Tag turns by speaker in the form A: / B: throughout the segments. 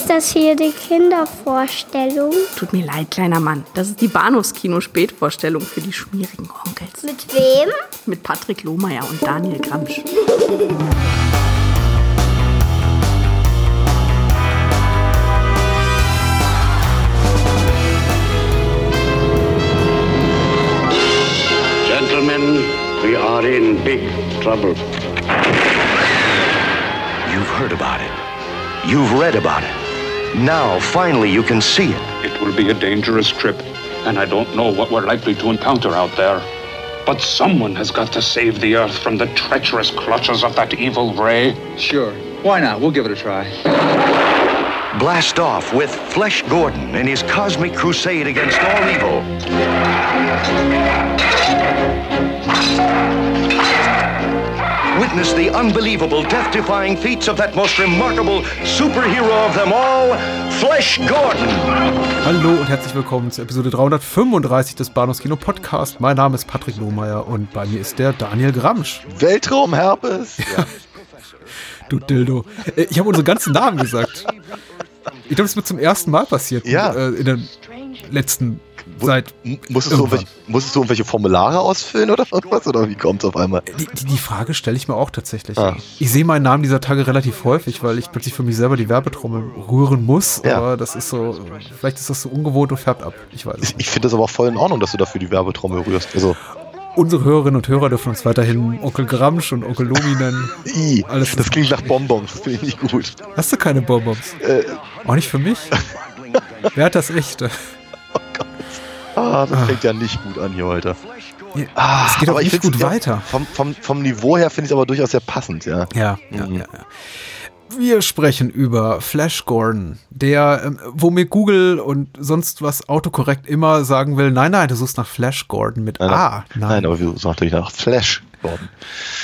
A: Ist das hier die Kindervorstellung?
B: Tut mir leid, kleiner Mann. Das ist die Bahnhofskino-Spätvorstellung für die schmierigen Onkels.
A: Mit wem?
B: Mit Patrick Lohmeier und Daniel Gramsch.
C: Gentlemen, we are in big trouble.
D: You've heard about it. You've read about it. Now, finally, you can see it.
C: It will be a dangerous trip, and I don't know what we're likely to encounter out there. But someone has got to save the Earth from the treacherous clutches of that evil ray.
E: Sure. Why not? We'll give it a try.
D: Blast off with Flesh Gordon in his cosmic crusade against all evil. Witness the unbelievable, death-defying feats of that most remarkable superhero of them all, Flesh Gordon.
F: Hallo und herzlich willkommen zur Episode 335 des Bahnhofskino Podcast. Mein Name ist Patrick Lohmeier und bei mir ist der Daniel Gramsch.
G: Weltraumherpes. Ja.
F: Du Dildo. Äh, Ich habe unsere ganzen Namen gesagt. Ich glaube, das ist mir zum ersten Mal passiert.
G: Ja.
F: äh, In den letzten seit.
G: Musstest du, musstest du irgendwelche Formulare ausfüllen oder irgendwas? Oder wie kommt es auf einmal?
F: Die, die, die Frage stelle ich mir auch tatsächlich.
G: Ah.
F: Ich sehe meinen Namen dieser Tage relativ häufig, weil ich plötzlich für mich selber die Werbetrommel rühren muss.
G: Ja.
F: Aber das ist so, vielleicht ist das so ungewohnt und färbt ab. Ich weiß
G: Ich,
F: nicht.
G: ich finde das aber auch voll in Ordnung, dass du dafür die Werbetrommel rührst. Also,
F: Unsere Hörerinnen und Hörer dürfen uns weiterhin Onkel Gramsch und Onkel Lomi nennen.
G: i,
F: Alles
G: das klingt nach Bonbons. Finde ich nicht gut.
F: Hast du keine Bonbons?
G: Äh,
F: Auch nicht für mich? Wer hat das echte?
G: Ah, das fängt ja nicht gut an hier heute.
F: Ah, es geht auch nicht gut
G: ja-
F: weiter.
G: Vom, vom, vom Niveau her finde ich es aber durchaus sehr passend, ja.
F: Ja, ja,
G: Mhm.
F: ja, ja. Wir sprechen über Flash Gordon, der, ähm, wo mir Google und sonst was autokorrekt immer sagen will, nein, nein, du suchst nach Flash Gordon mit
G: Nein,
F: A.
G: Nein, aber wir suchen natürlich nach Flash Gordon.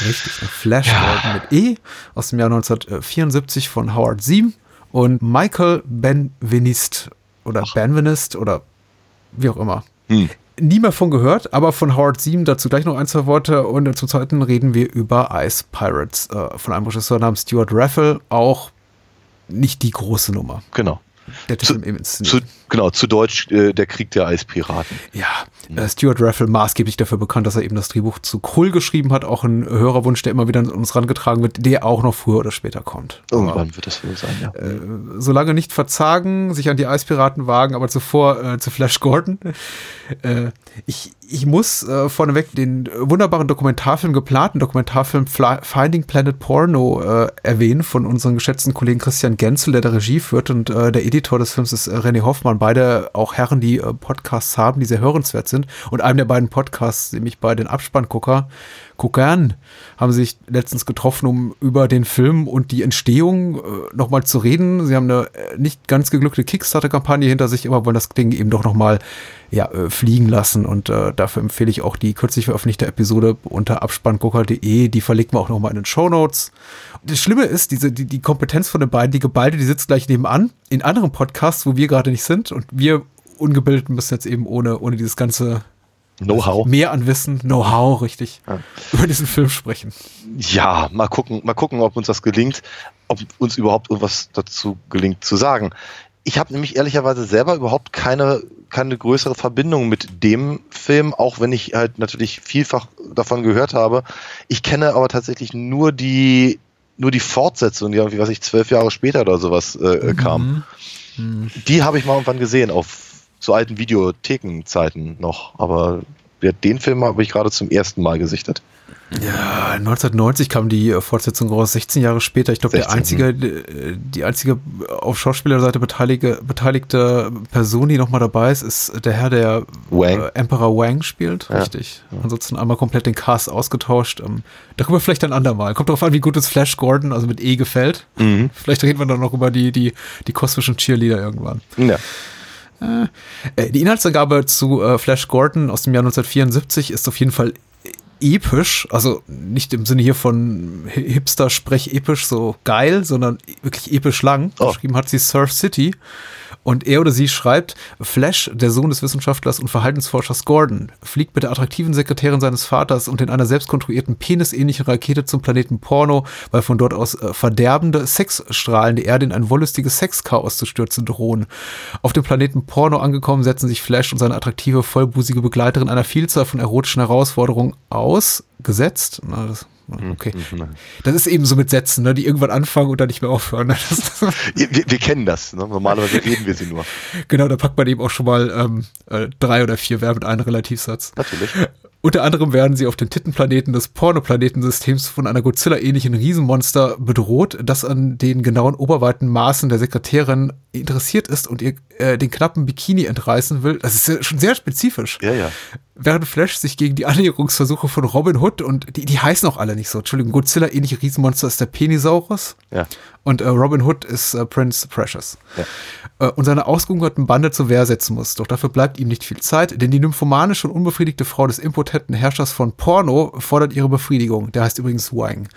F: Richtig, nach Flash Gordon mit E aus dem Jahr 1974 von Howard Siem und Michael Benveniste oder Benveniste oder wie auch immer.
G: Hm.
F: Nie mehr von gehört, aber von Howard Siem dazu gleich noch ein, zwei Worte. Und zum zweiten reden wir über Ice Pirates äh, von einem Regisseur namens Stuart Raffle. Auch nicht die große Nummer.
G: Genau.
F: Der
G: Zu,
F: Film eben inszeniert.
G: zu, genau, zu Deutsch äh, der Krieg der Eispiraten.
F: Ja, äh, Stuart Raffle maßgeblich dafür bekannt, dass er eben das Drehbuch zu Krull geschrieben hat. Auch ein Hörerwunsch, der immer wieder an uns rangetragen wird, der auch noch früher oder später kommt.
G: Irgendwann wird das wohl sein, ja.
F: Äh, solange nicht verzagen, sich an die Eispiraten wagen, aber zuvor äh, zu Flash Gordon. Äh, ich, ich muss äh, vorneweg den wunderbaren Dokumentarfilm, geplanten Dokumentarfilm Fly, Finding Planet Porno äh, erwähnen von unserem geschätzten Kollegen Christian Genzel, der da Regie führt und der Editor des Films ist René Hoffmann. Beide auch Herren, die äh, Podcasts haben, die sehr hörenswert sind. Und einem der beiden Podcasts, nämlich bei den Abspanngucker, Guckern, haben sich letztens getroffen, um über den Film und die Entstehung äh, nochmal zu reden. Sie haben eine äh, nicht ganz geglückte Kickstarter-Kampagne hinter sich, aber wollen das Ding eben doch nochmal ja, äh, fliegen lassen. Und äh, dafür empfehle ich auch die kürzlich veröffentlichte Episode unter abspanngucker.de. Die verlinken wir auch nochmal in den Show Notes. Das Schlimme ist, diese, die, die Kompetenz von den beiden, die geballte, die sitzt gleich nebenan in anderen Podcasts, wo wir gerade nicht sind. Und wir Ungebildeten müssen jetzt eben ohne, ohne dieses ganze
G: Know-how.
F: mehr an Wissen, Know-how, richtig, über diesen Film sprechen.
G: Ja, mal gucken, mal gucken, ob uns das gelingt, ob uns überhaupt irgendwas dazu gelingt zu sagen. Ich habe nämlich ehrlicherweise selber überhaupt keine, keine größere Verbindung mit dem Film, auch wenn ich halt natürlich vielfach davon gehört habe. Ich kenne aber tatsächlich nur die, nur die Fortsetzung, die irgendwie, was ich, zwölf Jahre später oder sowas äh, kam. Die habe ich mal irgendwann gesehen, auf so alten Videothekenzeiten noch. Aber den Film habe ich gerade zum ersten Mal gesichtet.
F: Ja, 1990 kam die äh, Fortsetzung raus, 16 Jahre später. Ich glaube, der
G: 16,
F: einzige, äh, die einzige auf Schauspielerseite beteiligte, beteiligte Person, die nochmal dabei ist, ist der Herr, der
G: Wang.
F: Äh, Emperor Wang spielt.
G: Ja.
F: Richtig. Ansonsten einmal komplett den Cast ausgetauscht. Ähm, darüber vielleicht ein andermal. Kommt darauf an, wie gut es Flash Gordon, also mit E, gefällt.
G: Mhm.
F: Vielleicht reden wir dann noch über die, die, die kosmischen Cheerleader irgendwann.
G: Ja.
F: Die Inhaltsangabe zu Flash Gordon aus dem Jahr 1974 ist auf jeden Fall episch, also nicht im Sinne hier von Hipster-Sprech episch so geil, sondern wirklich episch lang.
G: Oh.
F: Geschrieben hat sie Surf City. Und er oder sie schreibt, Flash, der Sohn des Wissenschaftlers und Verhaltensforschers Gordon, fliegt mit der attraktiven Sekretärin seines Vaters und in einer selbstkonstruierten penisähnlichen Rakete zum Planeten Porno, weil von dort aus äh, verderbende Sexstrahlen die Erde in ein wollüstiges Sexchaos zu stürzen drohen. Auf dem Planeten Porno angekommen, setzen sich Flash und seine attraktive, vollbusige Begleiterin einer Vielzahl von erotischen Herausforderungen aus. Gesetzt? Na, das, okay. Das ist eben so mit Sätzen, ne, die irgendwann anfangen und dann nicht mehr aufhören. ne?
G: Wir, wir kennen das. Ne? Normalerweise reden wir sie nur.
F: Genau, da packt man eben auch schon mal ähm, äh, drei oder vier Verben in einen Relativsatz.
G: Natürlich.
F: Unter anderem werden sie auf den Tittenplaneten des Pornoplanetensystems von einer Godzilla-ähnlichen Riesenmonster bedroht, das an den genauen oberweiten Maßen der Sekretärin interessiert ist und ihr äh, den knappen Bikini entreißen will. Das ist ja schon sehr spezifisch.
G: Ja, ja.
F: Während Flash sich gegen die Annäherungsversuche von Robin Hood und die, die heißen auch alle nicht so. Entschuldigung, Godzilla-ähnliche Riesenmonster ist der Penisaurus.
G: Ja.
F: Und äh, Robin Hood ist äh, Prince Precious.
G: Ja.
F: Äh, und seine ausgehungerten Bande zur Wehr setzen muss. Doch dafür bleibt ihm nicht viel Zeit, denn die nymphomanische und unbefriedigte Frau des impotenten Herrschers von Porno fordert ihre Befriedigung. Der heißt übrigens Wang.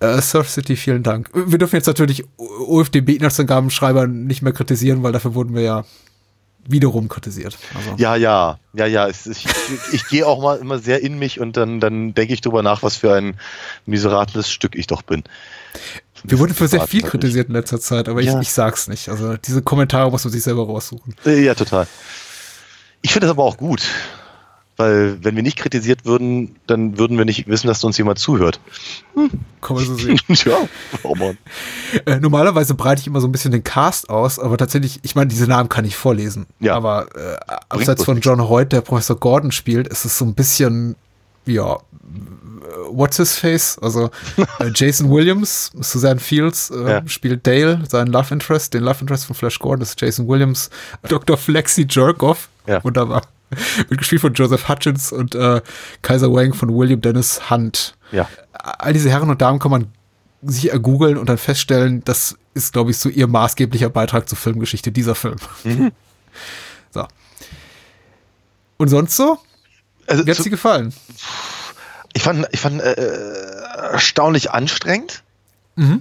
F: Äh, Surf City, vielen Dank. Wir dürfen jetzt natürlich OFDB-Inhaltsangabenschreiber nicht mehr kritisieren, weil dafür wurden wir ja wiederum kritisiert. Also,
G: Ja, ja, ja, ja. Ich, ich, ich gehe auch mal immer sehr in mich und dann, dann denke ich drüber nach, was für ein miserables Stück ich doch bin.
F: Wir wurden für sehr viel
G: Wirklich.
F: kritisiert in letzter Zeit, aber
G: Ja.
F: ich, ich sag's nicht. Also diese Kommentare muss man sich selber raussuchen.
G: Äh, Ja, total. Ich finde das aber auch gut. Weil, wenn wir nicht kritisiert würden, dann würden wir nicht wissen, dass uns jemand zuhört.
F: Kann man so sehen.
G: ja, warum auch?
F: Äh, normalerweise breite ich immer so ein bisschen den Cast aus, aber tatsächlich, ich meine, diese Namen kann ich vorlesen.
G: Ja.
F: Aber äh, abseits von. John Hoyt, der Professor Gordon spielt, ist es so ein bisschen, ja, what's his face? Also äh, Jason Williams, Suzanne Fields äh,
G: Ja.
F: spielt Dale, seinen Love Interest, den Love Interest von Flash Gordon ist Jason Williams, Dr. Flexi Jerkoff,
G: Ja.
F: wunderbar. Wird gespielt von Joseph Hutchins und äh, Kaiser Wang von William Dennis Hunt
G: Ja.
F: all diese Herren und Damen kann man sich ergoogeln und dann feststellen, das ist, glaube ich, so ihr maßgeblicher Beitrag zur Filmgeschichte, dieser Film. So. Und sonst so?
G: Also,
F: Wie hat's dir gefallen?
G: Ich fand, ich fand äh, erstaunlich anstrengend,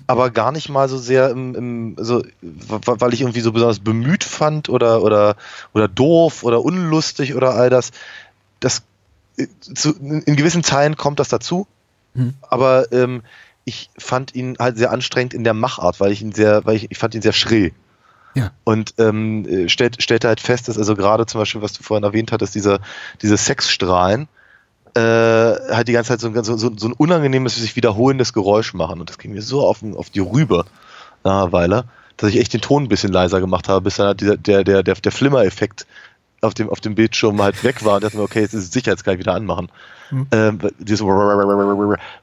G: aber gar nicht mal so sehr im, im so, weil ich irgendwie so besonders bemüht fand oder, oder, oder doof oder unlustig oder all das. Das äh, zu, in gewissen Teilen kommt das dazu, aber ähm, ich fand ihn halt sehr anstrengend in der Machart, weil ich ihn sehr, weil ich, ich fand ihn sehr schrill.
F: Ja.
G: Und ähm, äh, stellt, stellte halt fest, dass also gerade zum Beispiel, was du vorhin erwähnt hattest, diese, diese Sexstrahlen, äh, halt die ganze Zeit so ein, so, so ein unangenehmes, sich wiederholendes Geräusch machen. Und das ging mir so auf, auf die Rübe nach Weile, dass ich echt den Ton ein bisschen leiser gemacht habe, bis dann halt dieser, der, der, der, der Flimmer-Effekt auf dem, auf dem Bildschirm halt weg war und dachte mir, okay, jetzt ist es sicher, jetzt kann ich wieder anmachen. Ähm, dieses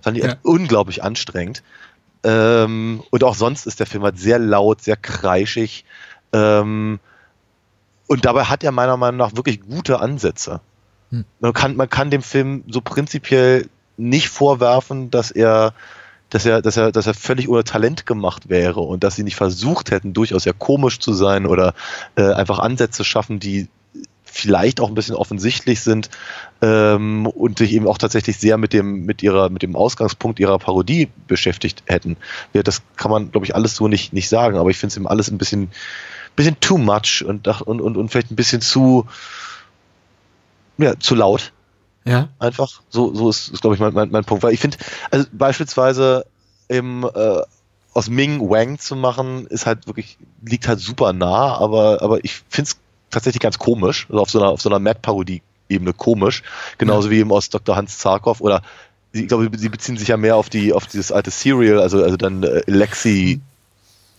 G: fand ich
F: Ja.
G: unglaublich anstrengend. Ähm, und auch sonst ist der Film halt sehr laut, sehr kreischig. Ähm, und dabei hat er meiner Meinung nach wirklich gute Ansätze. Man, kann, man kann dem Film so prinzipiell nicht vorwerfen, dass er, dass er, dass er, dass er völlig ohne Talent gemacht wäre und dass sie nicht versucht hätten, durchaus sehr komisch zu sein oder äh, einfach Ansätze schaffen, die vielleicht auch ein bisschen offensichtlich sind ähm, und sich eben auch tatsächlich sehr mit dem mit ihrer mit dem Ausgangspunkt ihrer Parodie beschäftigt hätten. Ja, das kann man, glaube ich, alles so nicht nicht sagen, aber ich finde es eben alles ein bisschen bisschen too much und, und, und, und vielleicht ein bisschen zu ja, zu laut
F: Ja.
G: einfach. So, so ist, ist glaube ich, mein, mein, mein Punkt. Weil ich finde, also beispielsweise im, äh, aus Ming Wang zu machen, ist halt wirklich, liegt halt super nah, aber, aber ich finde es tatsächlich ganz komisch, also auf so einer, auf so einer Mac-Parodie-Ebene komisch. Genauso wie eben aus Dr. Hans Zarkov oder ich glaube, sie beziehen sich ja mehr auf die, auf dieses alte Serial, also, also dann äh, Lexi,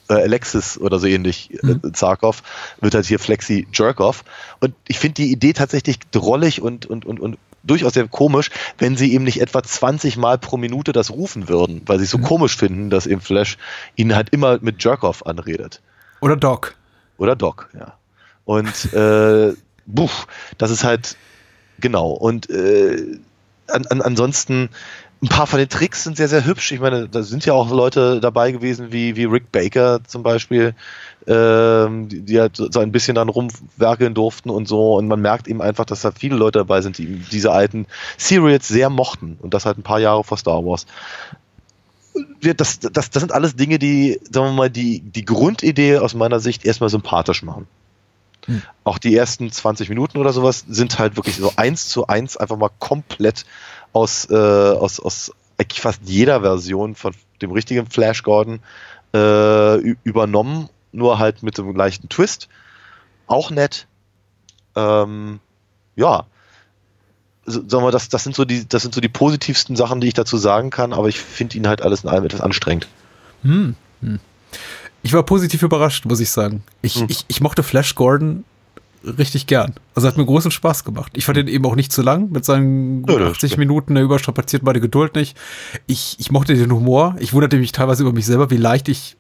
G: äh, Alexis oder so ähnlich, äh, Zarkov, wird halt hier Flexi Jerkoff. Und ich finde die Idee tatsächlich drollig und, und, und, und durchaus sehr komisch, wenn sie eben nicht etwa 20 Mal pro Minute das rufen würden, weil sie es so komisch finden, dass eben Flash ihn halt immer mit Jerkoff anredet.
F: Oder Doc.
G: Oder Doc, ja. Und äh, buch, das ist halt genau. Und äh, an, an, ansonsten ein paar von den Tricks sind sehr, sehr hübsch. Ich meine, da sind ja auch Leute dabei gewesen, wie, wie Rick Baker zum Beispiel, ähm, die, die halt so ein bisschen dann rumwerkeln durften und so. Und man merkt eben einfach, dass da viele Leute dabei sind, die diese alten Serials sehr mochten. Und das halt ein paar Jahre vor Star Wars. Das, das, das sind alles Dinge, die, sagen wir mal, die, die Grundidee aus meiner Sicht erstmal sympathisch machen. Hm. Auch die ersten 20 Minuten oder sowas sind halt wirklich so eins zu eins einfach mal komplett aus, äh, aus, aus eigentlich fast jeder Version von dem richtigen Flash Gordon äh, übernommen, nur halt mit einem leichten Twist. Auch nett. Ähm, ja. Sagen wir, das, das, sind so die, das sind so die positivsten Sachen, die ich dazu sagen kann, aber ich finde ihn halt alles in allem etwas anstrengend.
F: Hm. hm. Ich war positiv überrascht, muss ich sagen. Ich, hm. ich, ich mochte Flash Gordon richtig gern. Also hat mir großen Spaß gemacht. Ich fand den eben auch nicht zu lang mit seinen ja, 80 Minuten, der überstrapaziert meine Geduld nicht. Ich, ich mochte den Humor. Ich wunderte mich teilweise über mich selber, wie leicht ich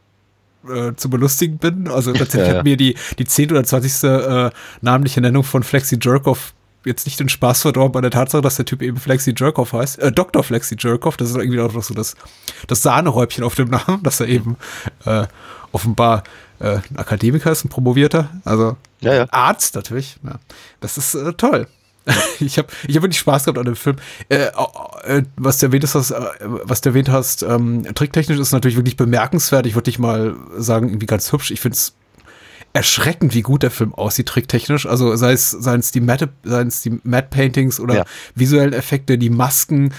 F: äh, zu belustigen bin. Also tatsächlich ja, hat mir die, die 10. oder 20. Äh, namentliche Nennung von Flexi Jerkoff jetzt nicht den Spaß verdorben bei der Tatsache, dass der Typ eben Flexi Jerkoff heißt. Äh, Dr. Flexi Jerkoff, das ist irgendwie auch noch so das, das Sahnehäubchen auf dem Namen, dass er eben äh, offenbar äh, ein Akademiker ist, ein Promovierter, also ja, ja. Arzt natürlich. Ja. Das ist äh, toll. ich habe ich hab wirklich Spaß gehabt an dem Film. Äh, äh, was du erwähnt hast, äh, was du erwähnt hast, ähm, tricktechnisch ist natürlich wirklich bemerkenswert. Ich würde nicht mal sagen, irgendwie ganz hübsch. Ich finde es erschreckend, wie gut der Film aussieht, tricktechnisch. Also sei es, seien es die Matte, seien es die Matte Paintings oder ja. visuellen Effekte, die Masken,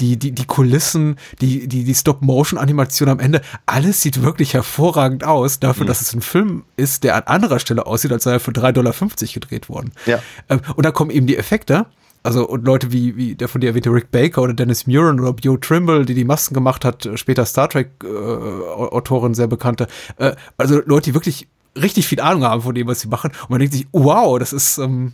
F: die, die, die Kulissen, die, die, die Stop-Motion-Animation am Ende, alles sieht wirklich hervorragend aus, dafür, mhm. dass es ein Film ist, der an anderer Stelle aussieht, als sei er für 3,50 Dollar gedreht worden. Ja. Ähm, und da kommen eben die Effekte. Also und Leute wie, wie der von dir erwähnte Rick Baker oder Dennis Muren oder Joe Trimble, die die Masken gemacht hat, später Star Trek äh, Autorin, sehr bekannte. Äh, also Leute, die wirklich richtig viel Ahnung haben von dem, was sie machen. Und man denkt sich, wow, das ist, ähm,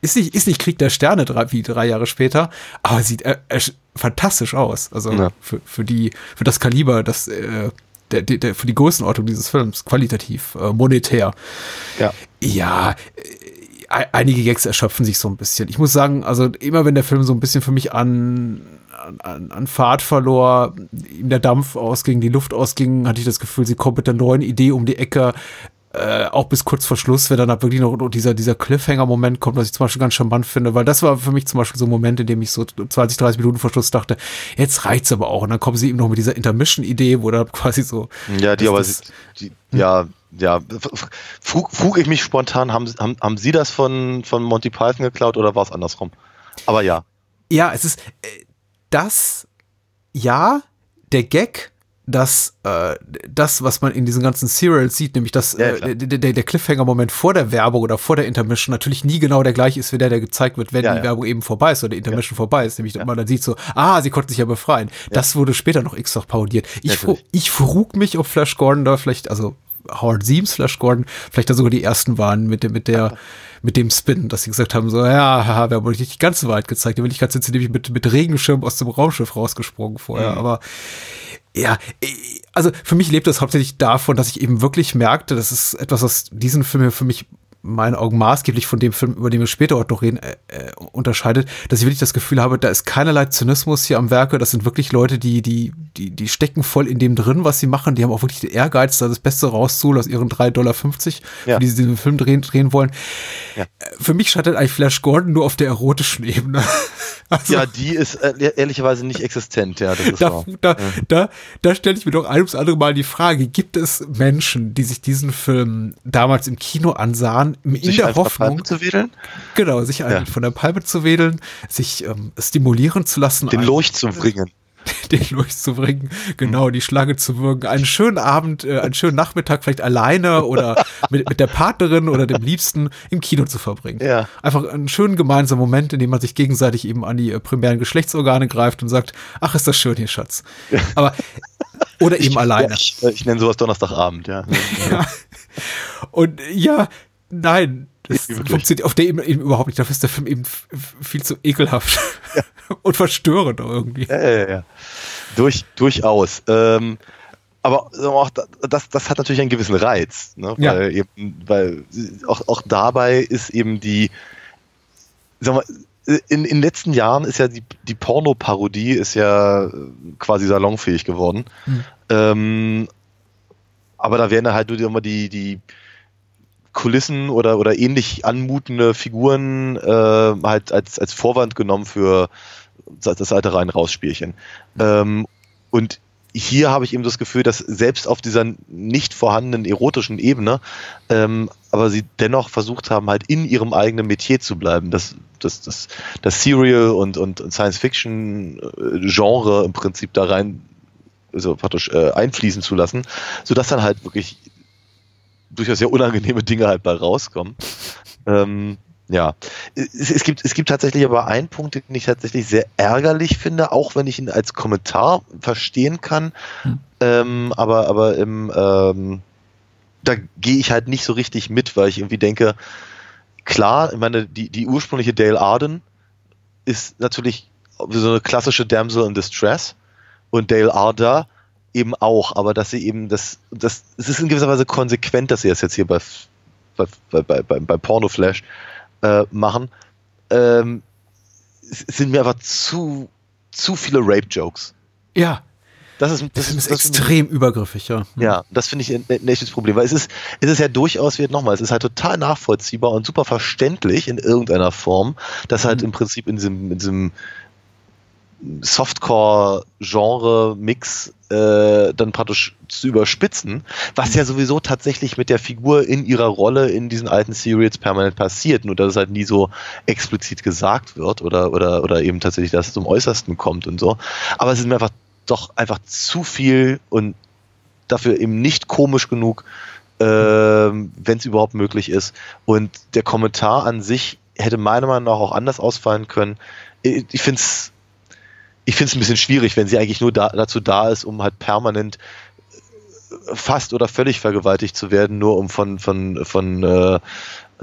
F: ist nicht, ist nicht Krieg der Sterne drei, wie drei Jahre später, aber sieht äh, äh, fantastisch aus. Also ja. für, für die, für das Kaliber, das, äh, der, der, für die Größenordnung dieses Films, qualitativ, äh, monetär. Ja. Ja, äh, einige Gags erschöpfen sich so ein bisschen. Ich muss sagen, also immer wenn der Film so ein bisschen für mich an, an, an Fahrt verlor, ihm der Dampf ausging, die Luft ausging, hatte ich das Gefühl, sie kommt mit der neuen Idee um die Ecke, äh, auch bis kurz vor Schluss, wenn dann halt wirklich noch dieser, dieser Cliffhanger-Moment kommt, was ich zum Beispiel ganz charmant finde, weil das war für mich zum Beispiel so ein Moment, in dem ich so 20, 30 Minuten vor Schluss dachte, jetzt reicht's aber auch. Und dann kommen sie eben noch mit dieser Intermission-Idee, wo da quasi so.
G: Ja, die aber, das, die, hm? ja, ja, frug, frug ich mich spontan, haben, haben, haben Sie das von, von Monty Python geklaut oder war es andersrum? Aber ja.
F: Ja, es ist, äh, das, ja, der Gag, dass äh, das, was man in diesen ganzen Serials sieht, nämlich dass ja, äh, der, der Cliffhanger-Moment vor der Werbung oder vor der Intermission natürlich nie genau der gleiche ist wie der, der gezeigt wird, wenn ja, die ja. Werbung eben vorbei ist oder die Intermission vorbei ist. Nämlich, man dann sieht so, ah, sie konnten sich ja befreien. Das wurde später noch x-fach parodiert. Ich, ich frug mich, ob Flash Gordon da vielleicht, also Howard Siems, Flash Gordon, vielleicht da sogar die ersten waren mit, der mit der mit dem Spin, dass sie gesagt haben, so, ja, haha, wir haben euch nicht die ganze Wahrheit gezeigt. In Wirklichkeit sind sie nämlich mit, mit Regenschirm aus dem Raumschiff rausgesprungen vorher. Mhm. Aber ja, also für mich lebt das hauptsächlich davon, dass ich eben wirklich merkte, das ist etwas, was diesen Film für mich meinen Augen maßgeblich von dem Film, über den wir später auch noch reden, äh, äh, unterscheidet, dass ich wirklich das Gefühl habe, da ist keinerlei Zynismus hier am Werke. Das sind wirklich Leute, die, die, die, die stecken voll in dem drin, was sie machen. Die haben auch wirklich den Ehrgeiz, da das Beste rauszuholen aus ihren 3,50 Dollar, ja. die sie diesen Film drehen, drehen wollen. Ja. Äh, für mich scheitert eigentlich Flash Gordon nur auf der erotischen Ebene.
G: Also, ja, die ist äh, ehrlicherweise nicht existent, ja. Das ist
F: da, da, ja. da, da stelle ich mir doch ein ums andere Mal die Frage, gibt es Menschen, die sich diesen Film damals im Kino ansahen, in sich der Hoffnung,
G: zu wedeln?
F: Genau, sich ja. von der Palme zu wedeln, sich ähm, stimulieren zu lassen.
G: Den Lurch zu bringen.
F: Den Lurch zu bringen, genau, die Schlange zu wirken. Einen schönen Abend, äh, einen schönen Nachmittag vielleicht alleine oder mit, mit der Partnerin oder dem Liebsten im Kino zu verbringen. Ja. Einfach einen schönen gemeinsamen Moment, in dem man sich gegenseitig eben an die äh, primären Geschlechtsorgane greift und sagt, ach, ist das schön hier, Schatz. Aber, oder eben
G: ich,
F: alleine.
G: Ich, ich nenne sowas Donnerstagabend, ja. ja.
F: Und ja, Nein, das funktioniert auf der Ebene eben überhaupt nicht. Dafür ist der Film eben viel zu ekelhaft ja. und verstörend irgendwie.
G: Ja, ja, ja. Durch, durchaus. Ähm, aber auch das, das hat natürlich einen gewissen Reiz, ne? weil, ja. eben, weil auch, auch dabei ist eben die, sag mal, in, in den letzten Jahren ist ja die, die Porno-Parodie ist ja äh, quasi salonfähig geworden.
F: Hm.
G: Ähm, aber da werden halt nur immer die, die Kulissen oder, oder ähnlich anmutende Figuren äh, halt als, als Vorwand genommen für das alte Rein-Raus-Spielchen. Ähm, und hier habe ich eben das Gefühl, dass selbst auf dieser nicht vorhandenen erotischen Ebene, ähm, aber sie dennoch versucht haben, halt in ihrem eigenen Metier zu bleiben. Das, das, das, das Serial und, und Science-Fiction-Genre im Prinzip da rein, also praktisch äh, einfließen zu lassen, sodass dann halt wirklich durchaus sehr unangenehme Dinge halt bei rauskommen. Ähm, ja, es, es, gibt, es gibt tatsächlich aber einen Punkt, den ich tatsächlich sehr ärgerlich finde, auch wenn ich ihn als Kommentar verstehen kann.
F: Hm.
G: Ähm, aber aber im, ähm, da gehe ich halt nicht so richtig mit, weil ich irgendwie denke, klar, ich meine, die, die ursprüngliche Dale Arden ist natürlich so eine klassische Damsel in Distress und Dale Arda eben auch, aber dass sie eben das, das, es ist in gewisser Weise konsequent, dass sie das jetzt hier bei, bei, bei, bei, bei Porno Flash äh, machen, ähm, sind mir einfach zu, zu viele Rape-Jokes.
F: Ja.
G: Das ist, das,
F: Das,
G: ist, das
F: extrem übergriffig, ja.
G: ja, das finde ich ein, ein echtes Problem, weil es ist, es ist ja durchaus, wird nochmal, es ist halt total nachvollziehbar und super verständlich in irgendeiner Form, dass halt
F: Mhm.
G: im Prinzip in diesem, in diesem Softcore-Genre-Mix äh, dann praktisch zu überspitzen, was ja sowieso tatsächlich mit der Figur in ihrer Rolle in diesen alten Serials permanent passiert, nur dass es halt nie so explizit gesagt wird oder, oder, oder eben tatsächlich, dass es zum Äußersten kommt und so. Aber es ist mir einfach doch einfach zu viel und dafür eben nicht komisch genug, ähm, wenn es überhaupt möglich ist. Und der Kommentar an sich hätte meiner Meinung nach auch anders ausfallen können. Ich finde es ich finde es ein bisschen schwierig, wenn sie eigentlich nur da, dazu da ist, um halt permanent fast oder völlig vergewaltigt zu werden, nur um von von von äh,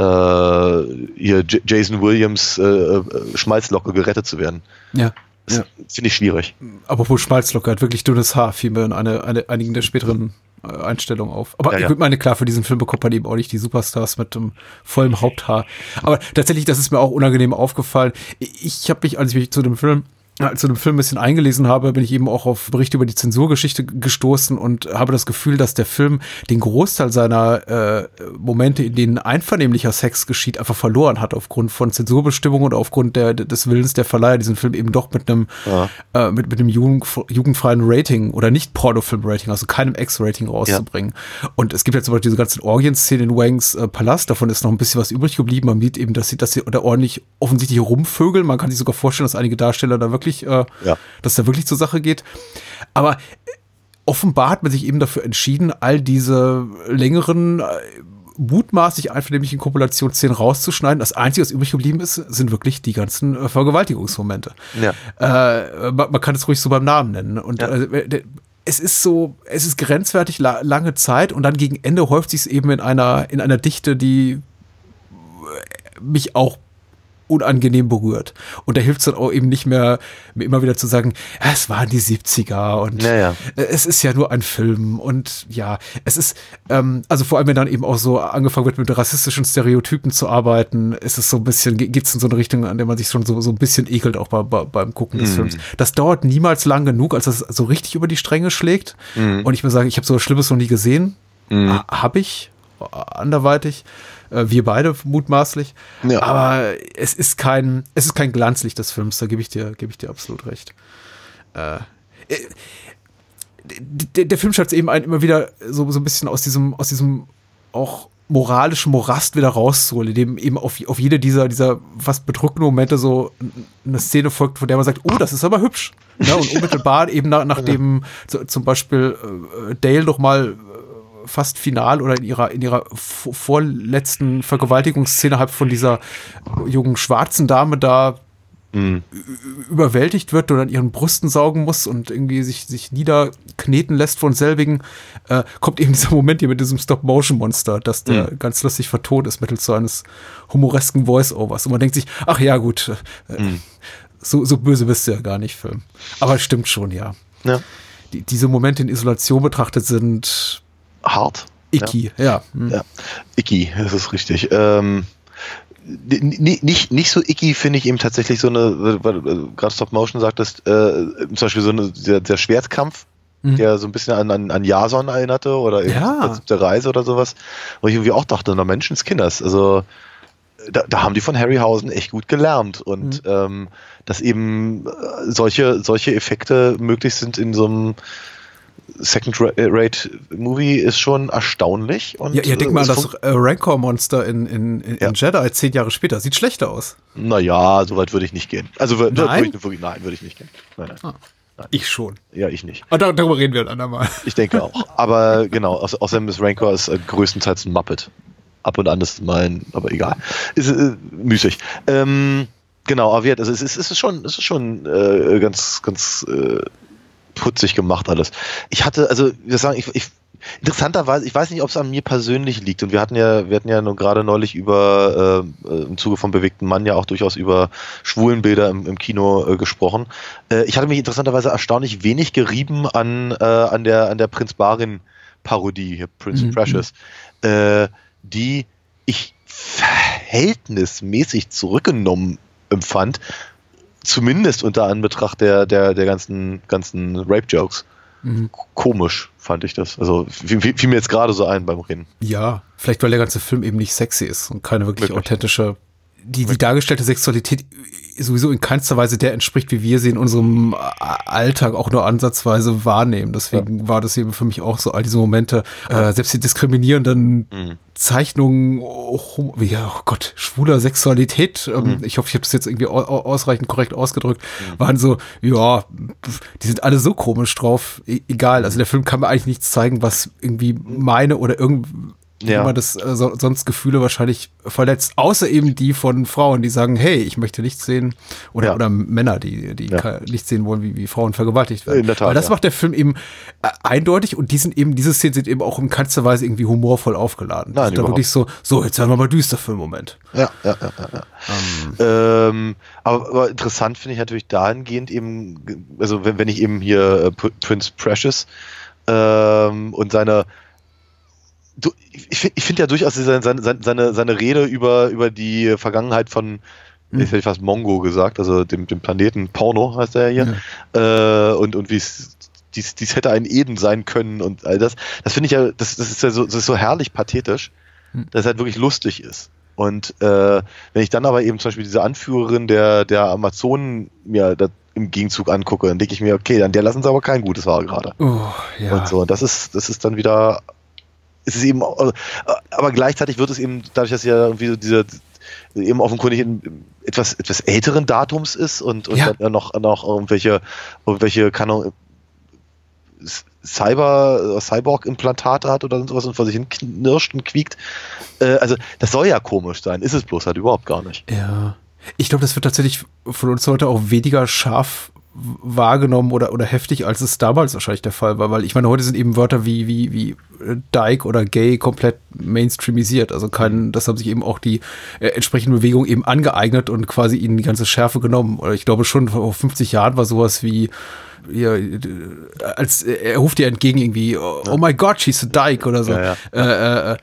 G: äh, hier Jason Williams äh, äh, Schmalzlocke gerettet zu werden.
F: Ja.
G: Das
F: Ja.
G: finde ich schwierig.
F: Apropos Schmalzlocke hat wirklich dünnes Haar, fiel mir in eine, eine, einigen der späteren äh, Einstellungen auf. Aber
G: Ja, ja.
F: ich meine, klar, für diesen Film bekommt man eben auch nicht die Superstars mit dem vollen Haupthaar. Aber tatsächlich, das ist mir auch unangenehm aufgefallen. Ich, ich habe mich, als ich mich zu dem Film als zu dem Film ein bisschen eingelesen habe, bin ich eben auch auf Berichte über die Zensurgeschichte gestoßen und habe das Gefühl, dass der Film den Großteil seiner äh, Momente, in denen einvernehmlicher Sex geschieht, einfach verloren hat aufgrund von Zensurbestimmungen oder aufgrund der, des Willens der Verleiher, diesen Film eben doch mit einem
G: Ja.
F: äh, mit, mit einem jugend, jugendfreien Rating oder nicht Pornofilm-Rating, also keinem X-Rating rauszubringen. Und es gibt ja zum Beispiel diese ganzen Orgien-Szenen in Wangs äh, Palast, davon ist noch ein bisschen was übrig geblieben. Man sieht eben, dass sie, dass sie da ordentlich offensichtlich rumvögeln. Man kann sich sogar vorstellen, dass einige Darsteller da wirklich, äh,
G: Ja.
F: dass da wirklich zur Sache geht. Aber äh, offenbar hat man sich eben dafür entschieden, all diese längeren, äh, mutmaßlich einvernehmlichen Kopulationsszenen rauszuschneiden. Das Einzige, was übrig geblieben ist, sind wirklich die ganzen äh, Vergewaltigungsmomente.
G: Ja.
F: Äh, man, man kann es ruhig so beim Namen nennen. Und
G: Ja.
F: äh, es ist so, es ist grenzwertig la lange Zeit und dann gegen Ende häuft sich es eben in einer, in einer Dichte, die äh, mich auch unangenehm berührt. Und da hilft es dann auch eben nicht mehr, mir immer wieder zu sagen, ja, es waren die 70er und
G: Ja, ja.
F: äh, es ist ja nur ein Film und ja, es ist, ähm, also vor allem, wenn dann eben auch so angefangen wird, mit rassistischen Stereotypen zu arbeiten, ist es so ein bisschen, geht es in so eine Richtung, an der man sich schon so, so ein bisschen ekelt, auch bei, bei, beim Gucken des Films. Das dauert niemals lang genug, als das so richtig über die Stränge schlägt. Und ich muss sagen, ich habe so was Schlimmes noch nie gesehen. Ha- Hab ich, anderweitig. Äh, wir beide mutmaßlich.
G: Ja.
F: Aber es ist kein, es ist kein Glanzlicht des Films, da gebe ich dir, gebe ich dir absolut recht. Äh, äh, der, der Film schafft es eben einen immer wieder so, so ein bisschen aus diesem, aus diesem auch moralischen Morast wieder rauszuholen, indem eben auf, auf jede dieser, dieser fast bedrückenden Momente so eine Szene folgt, von der man sagt, oh, das ist aber hübsch. Ja, und unmittelbar eben nach, nachdem so, zum Beispiel äh, Dale noch mal äh, fast final oder in ihrer, in ihrer vorletzten Vergewaltigungsszene halb von dieser jungen schwarzen Dame da ü- überwältigt wird oder an ihren Brüsten saugen muss und irgendwie sich, sich niederkneten lässt von selbigen, äh, kommt eben dieser Moment hier mit diesem Stop-Motion-Monster, dass der ganz lustig vertont ist mittels so eines humoresken Voice-Overs. Und man denkt sich, ach ja, gut, äh, so, so böse bist du ja gar nicht, Film. Aber es stimmt schon, ja.
G: Ja.
F: Die, diese Momente in Isolation betrachtet sind
G: Hart.
F: icky, ja. hm.
G: Ja. Icky, das ist richtig. Ähm, Nicht, nicht so icky finde ich eben tatsächlich so eine, weil du gerade Stop Motion sagtest, äh, zum Beispiel so eine, der, der Schwertkampf, der so ein bisschen an, an, an Jason erinnerte oder eben
F: Ja.
G: der Reise oder sowas, wo ich irgendwie auch dachte, na Menschenskinders, also da, da haben die von Harryhausen echt gut gelernt und ähm, dass eben äh, solche, solche Effekte möglich sind in so einem Second-Rate-Movie ist schon erstaunlich. Und
F: Ja, ja denk
G: äh,
F: mal an
G: es
F: das äh, Rancor-Monster in, in, in,
G: Ja.
F: in Jedi zehn Jahre später. Sieht schlechter aus.
G: Naja, so weit würde ich nicht gehen. Also
F: Nein?
G: Würde ich, wirklich, nein, würde ich nicht gehen. Nein, nein.
F: Ich schon.
G: Ja, ich nicht.
F: Und darüber reden wir ein andermal.
G: Ich denke auch. Aber genau, außer- außerdem ist Rancor ist äh, größtenteils ein Muppet. Ab und an ist mal ein, aber egal. Ist äh, müßig. Ähm, genau, aber also es ist, es ist schon, es ist schon äh, ganz, ganz äh, putzig gemacht alles. Ich hatte, also wir sagen, ich, ich interessanterweise, ich weiß nicht, ob es an mir persönlich liegt. Und wir hatten ja, wir hatten ja nur gerade neulich über äh, im Zuge vom bewegten Mann ja auch durchaus über Schwulenbilder im, im Kino äh, gesprochen. Äh, ich hatte mich interessanterweise erstaunlich wenig gerieben an äh, an der an der Prinz Barin Parodie, Prince Precious, äh, die ich verhältnismäßig zurückgenommen empfand, zumindest unter Anbetracht der der der ganzen ganzen Rape Jokes. Komisch fand ich das. Also fiel mir jetzt gerade so ein beim Reden.
F: Ja, vielleicht weil der ganze Film eben nicht sexy ist und keine wirklich
G: Möglich.
F: authentische. Die, die dargestellte Sexualität sowieso in keinster Weise der entspricht, wie wir sie in unserem Alltag auch nur ansatzweise wahrnehmen. Deswegen war das eben für mich auch so all diese Momente, äh, selbst die diskriminierenden Zeichnungen, oh, ja, oh Gott, schwuler Sexualität, ähm, ich hoffe, ich habe das jetzt irgendwie au- au- ausreichend korrekt ausgedrückt, waren so, ja, die sind alle so komisch drauf, e egal. Also der Film kann mir eigentlich nichts zeigen, was irgendwie meine oder irgend
G: Ja.
F: immer das äh, so, sonst Gefühle wahrscheinlich verletzt, außer eben die von Frauen, die sagen, hey, ich möchte nicht sehen, oder,
G: Ja.
F: oder Männer, die, die
G: Ja.
F: nicht sehen wollen, wie, wie Frauen vergewaltigt werden.
G: In der Tat,
F: Weil das
G: ja.
F: macht der Film eben äh, eindeutig und die sind eben, diese Szenen sind eben auch in keinster Weise irgendwie humorvoll aufgeladen.
G: Nein,
F: das ist da wirklich so, so, jetzt werden wir mal düster für einen Moment.
G: Ja, ja, ja, ja. ja. Ähm, aber, aber interessant finde ich natürlich dahingehend eben, also wenn, wenn ich eben hier äh, Prince Precious ähm, und seine du, ich, ich finde ja durchaus seine, seine, seine, seine Rede über, über die Vergangenheit von, ich hätte fast Mongo gesagt, also dem, dem Planeten Porno heißt er ja hier, äh, und, und wie es dies, dies hätte ein Eden sein können und all das. Das finde ich ja, das, das ist ja so, das ist so herrlich pathetisch, dass es halt wirklich lustig ist. Und äh, wenn ich dann aber eben zum Beispiel diese Anführerin der, der Amazonen mir da im Gegenzug angucke, dann denke ich mir, okay, an der lassen sie aber kein gutes Haar gerade.
F: Oh, ja.
G: Und so, und das ist, das ist dann wieder, es ist eben, äh, aber gleichzeitig wird es eben, dadurch, dass ja irgendwie so diese, eben offenkundig in etwas, etwas älteren Datums ist und, und
F: Ja.
G: dann noch, noch irgendwelche, irgendwelche, auch, Cyber, Cyborg-Implantate hat oder sowas und vor sich hin knirscht und quiekt. Äh, also, das soll ja komisch sein, ist es bloß halt überhaupt gar nicht.
F: Ja. Ich glaube, das wird tatsächlich von uns heute auch weniger scharf wahrgenommen oder, oder heftig, als es damals wahrscheinlich der Fall war, weil ich meine, heute sind eben Wörter wie, wie, wie äh, Dyke oder Gay komplett mainstreamisiert. Also kein, das haben sich eben auch die äh, entsprechenden Bewegungen eben angeeignet und quasi ihnen die ganze Schärfe genommen. Oder ich glaube schon vor 50 Jahren war sowas wie, ja, äh, als äh, er ruft ihr entgegen irgendwie, oh, oh my God, she's a dyke oder so,
G: Ja,
F: Äh, äh, äh,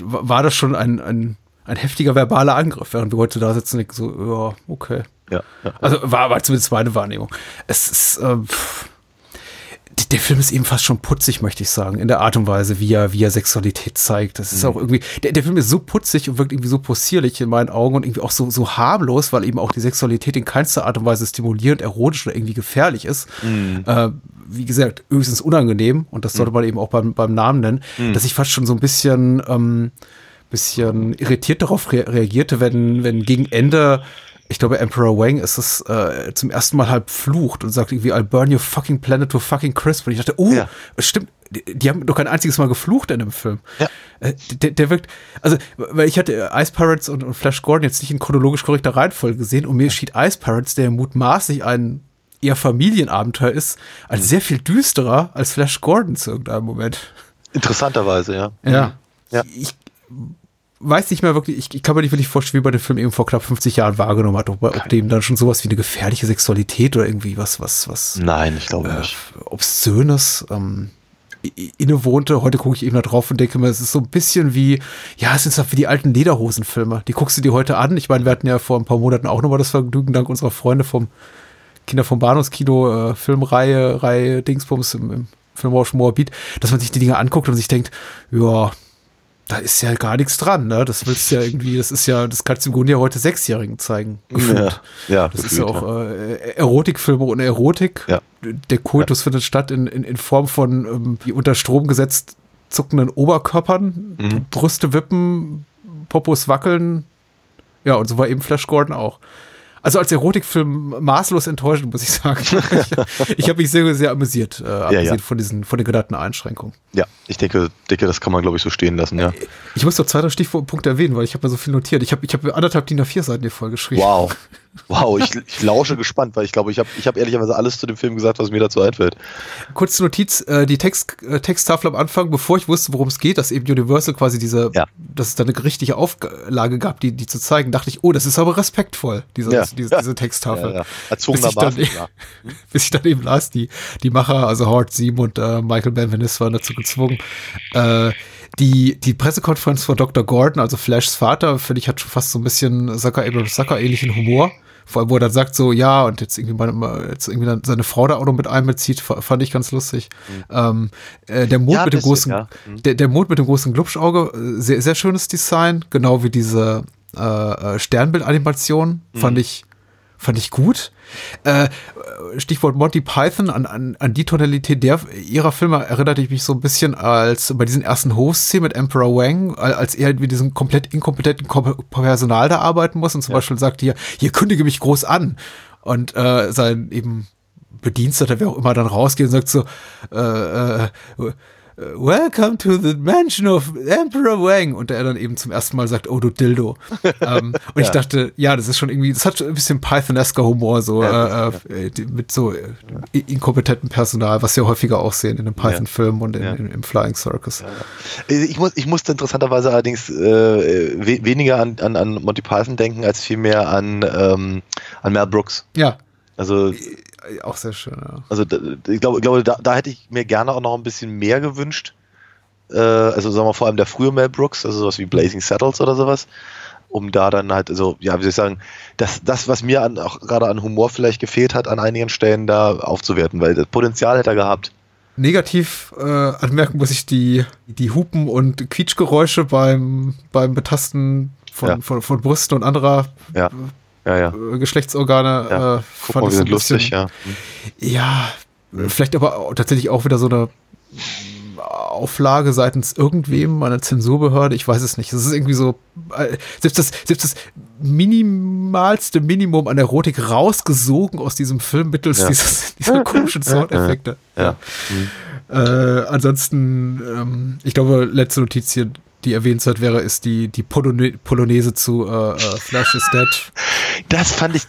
F: war das schon ein, ein, ein heftiger verbaler Angriff, während wir heute da sitzen und denken so, ja, okay.
G: Ja, ja.
F: Also war, war zumindest meine Wahrnehmung. Es ist, ähm, der Film ist eben fast schon putzig, möchte ich sagen, in der Art und Weise, wie er, wie er Sexualität zeigt. Das ist auch irgendwie, der, der Film ist so putzig und wirkt irgendwie so possierlich in meinen Augen und irgendwie auch so, so harmlos, weil eben auch die Sexualität in keinster Art und Weise stimulierend, erotisch oder irgendwie gefährlich ist. Äh, wie gesagt, höchstens unangenehm und das sollte man eben auch beim, beim Namen nennen, dass ich fast schon so ein bisschen, ähm, bisschen irritiert darauf rea reagierte, wenn, wenn gegen Ende, ich glaube, Emperor Wang ist es äh, zum ersten Mal halb flucht und sagt irgendwie, I'll burn your fucking planet to fucking crisp. Und ich dachte, oh,
G: Ja.
F: stimmt, die, die haben doch kein einziges Mal geflucht in dem Film.
G: Ja.
F: Äh, der, der wirkt, also, weil ich hatte Ice Pirates und, und Flash Gordon jetzt nicht in chronologisch korrekter Reihenfolge gesehen und mir schied Ice Pirates, der mutmaßlich ein eher Familienabenteuer ist, als sehr viel düsterer als Flash Gordon zu irgendeinem Moment.
G: Interessanterweise, ja.
F: Ja.
G: Ja.
F: Ich weiß nicht mehr wirklich, ich, ich kann mir nicht wirklich vorstellen, wie man den Film eben vor knapp 50 Jahren wahrgenommen hat, ob, ob dem dann schon sowas wie eine gefährliche Sexualität oder irgendwie was, was, was
G: Nein, ich glaube
F: äh,
G: nicht.
F: Obszönes, ähm, innewohnte. Heute gucke ich eben da drauf und denke mir, es ist so ein bisschen wie, ja, es ist halt wie die alten Lederhosenfilme. Die guckst du dir heute an. Ich meine, wir hatten ja vor ein paar Monaten auch nochmal das Vergnügen, dank unserer Freunde vom Kinder vom Bahnhofskino, äh, Filmreihe, Reihe Dingsbums im, im Filmrausch Moabit, dass man sich die Dinge anguckt und sich denkt, ja, da ist ja gar nichts dran, ne? Das willst du ja irgendwie, das ist ja, das kannst du im Grunde ja heute Sechsjährigen zeigen. gefühlt.
G: Ja, ja,
F: Das ist
G: gefühlt,
F: ja auch äh, Erotikfilme ohne Erotik.
G: Ja.
F: Der Kultus findet statt in, in, in Form von ähm, wie unter Strom gesetzt zuckenden Oberkörpern,
G: Mhm.
F: Brüste wippen, Popos wackeln. Ja, und so war eben Flash Gordon auch. Also als Erotikfilm maßlos enttäuschend, muss ich sagen. ich ich habe mich sehr, sehr amüsiert, äh, abgesehen
G: ja.
F: von diesen, von den genannten Einschränkungen.
G: Ja, ich denke, denke, das kann man, glaube ich, so stehen lassen, ja.
F: Ich muss noch zwei, drei Stichpunkte erwähnen, weil ich habe mir so viel notiert. Ich habe ich hab anderthalb DIN A4 Seiten hier vollgeschrieben.
G: Wow. Wow, ich, ich lausche gespannt, weil ich glaube, ich habe ich hab ehrlicherweise alles zu dem Film gesagt, was mir dazu einfällt.
F: Kurze Notiz, äh, die Text, äh, Texttafel am Anfang, bevor ich wusste, worum es geht, dass eben Universal quasi diese,
G: Ja.
F: dass es da eine richtige Auflage gab, die, die zu zeigen, dachte ich, oh, das ist aber respektvoll, diese,
G: Ja.
F: diese, diese Texttafel.
G: Ja, ja.
F: Bis ich, dann,
G: ja.
F: bis ich dann eben las, die, die Macher, also Howard Sieben und äh, Michael Benveniste waren dazu gezwungen, äh, die, die Pressekonferenz von Dr. Gordon, also Flashs Vater, finde ich, hat schon fast so ein bisschen Zucker Abrams Zucker ähnlichen Humor. Vor allem, wo er dann sagt so, ja, und jetzt irgendwie, mal, jetzt irgendwie seine Frau da auch noch mit einbezieht, fa- fand ich ganz lustig. Ähm, äh, der Mond
G: Ja,
F: mit dem großen,
G: ja. Mhm.
F: der, der Mond mit dem großen Glubschauge, äh, sehr, sehr schönes Design, genau wie diese äh, äh, Sternbildanimation,
G: Mhm.
F: fand ich, fand ich gut. Äh, Stichwort Monty Python, an, an, an die Tonalität der ihrer Filme erinnerte ich mich so ein bisschen als bei diesen ersten Host-Szenen mit Emperor Wang, al- als er mit diesem komplett inkompetenten Ko- Personal da arbeiten muss und zum Beispiel sagt hier, hier kündige mich groß an. Und äh, sein eben Bediensteter, wer auch immer, dann rausgeht und sagt so, äh, äh, Welcome to the mansion of Emperor Wang. Und er dann eben zum ersten Mal sagt, oh du Dildo. ähm, und ich dachte, ja, das ist schon irgendwie, das hat schon ein bisschen Pythonesker Humor, so
G: Ja,
F: äh, äh, die- mit so äh, inkompetentem Personal, was wir häufiger auch sehen in den Python-Filmen und in,
G: Ja.
F: in, im Flying Circus.
G: Ich, muss, ich musste interessanterweise allerdings äh, we weniger an, an, an Monty Python denken, als vielmehr an, ähm, an Mel Brooks.
F: Ja,
G: Also,
F: äh, auch sehr schön, ja.
G: also da, ich glaube, glaube da, da hätte ich mir gerne auch noch ein bisschen mehr gewünscht. Äh, also sagen wir vor allem der frühe Mel Brooks, also sowas wie Blazing Saddles oder sowas. Um da dann halt, also, ja, wie soll ich sagen, das, das was mir an, auch gerade an Humor vielleicht gefehlt hat, an einigen Stellen da aufzuwerten, weil das Potenzial hätte er gehabt.
F: Negativ äh, anmerken muss ich die, die Hupen- und Quietschgeräusche beim, beim Betasten von,
G: Ja.
F: von, von Brüsten und anderer
G: Ja, ja, ja.
F: Geschlechtsorgane.
G: ja.
F: Äh,
G: Guck mal,
F: so
G: sind
F: ein bisschen-
G: lustig, ja.
F: Ja, vielleicht aber tatsächlich auch wieder so eine Auflage seitens irgendwem, einer Zensurbehörde, ich weiß es nicht. Es ist irgendwie so, äh, selbst das, selbst das minimalste Minimum an Erotik rausgesogen aus diesem Film mittels
G: Ja.
F: dieses, dieser komischen Soundeffekte.
G: Ja.
F: Äh, ansonsten, ähm, ich glaube, letzte Notiz hier, die erwähnenswert wäre, ist die, die Polone Polonaise zu äh, äh, Flash is Dead.
G: Das fand ich,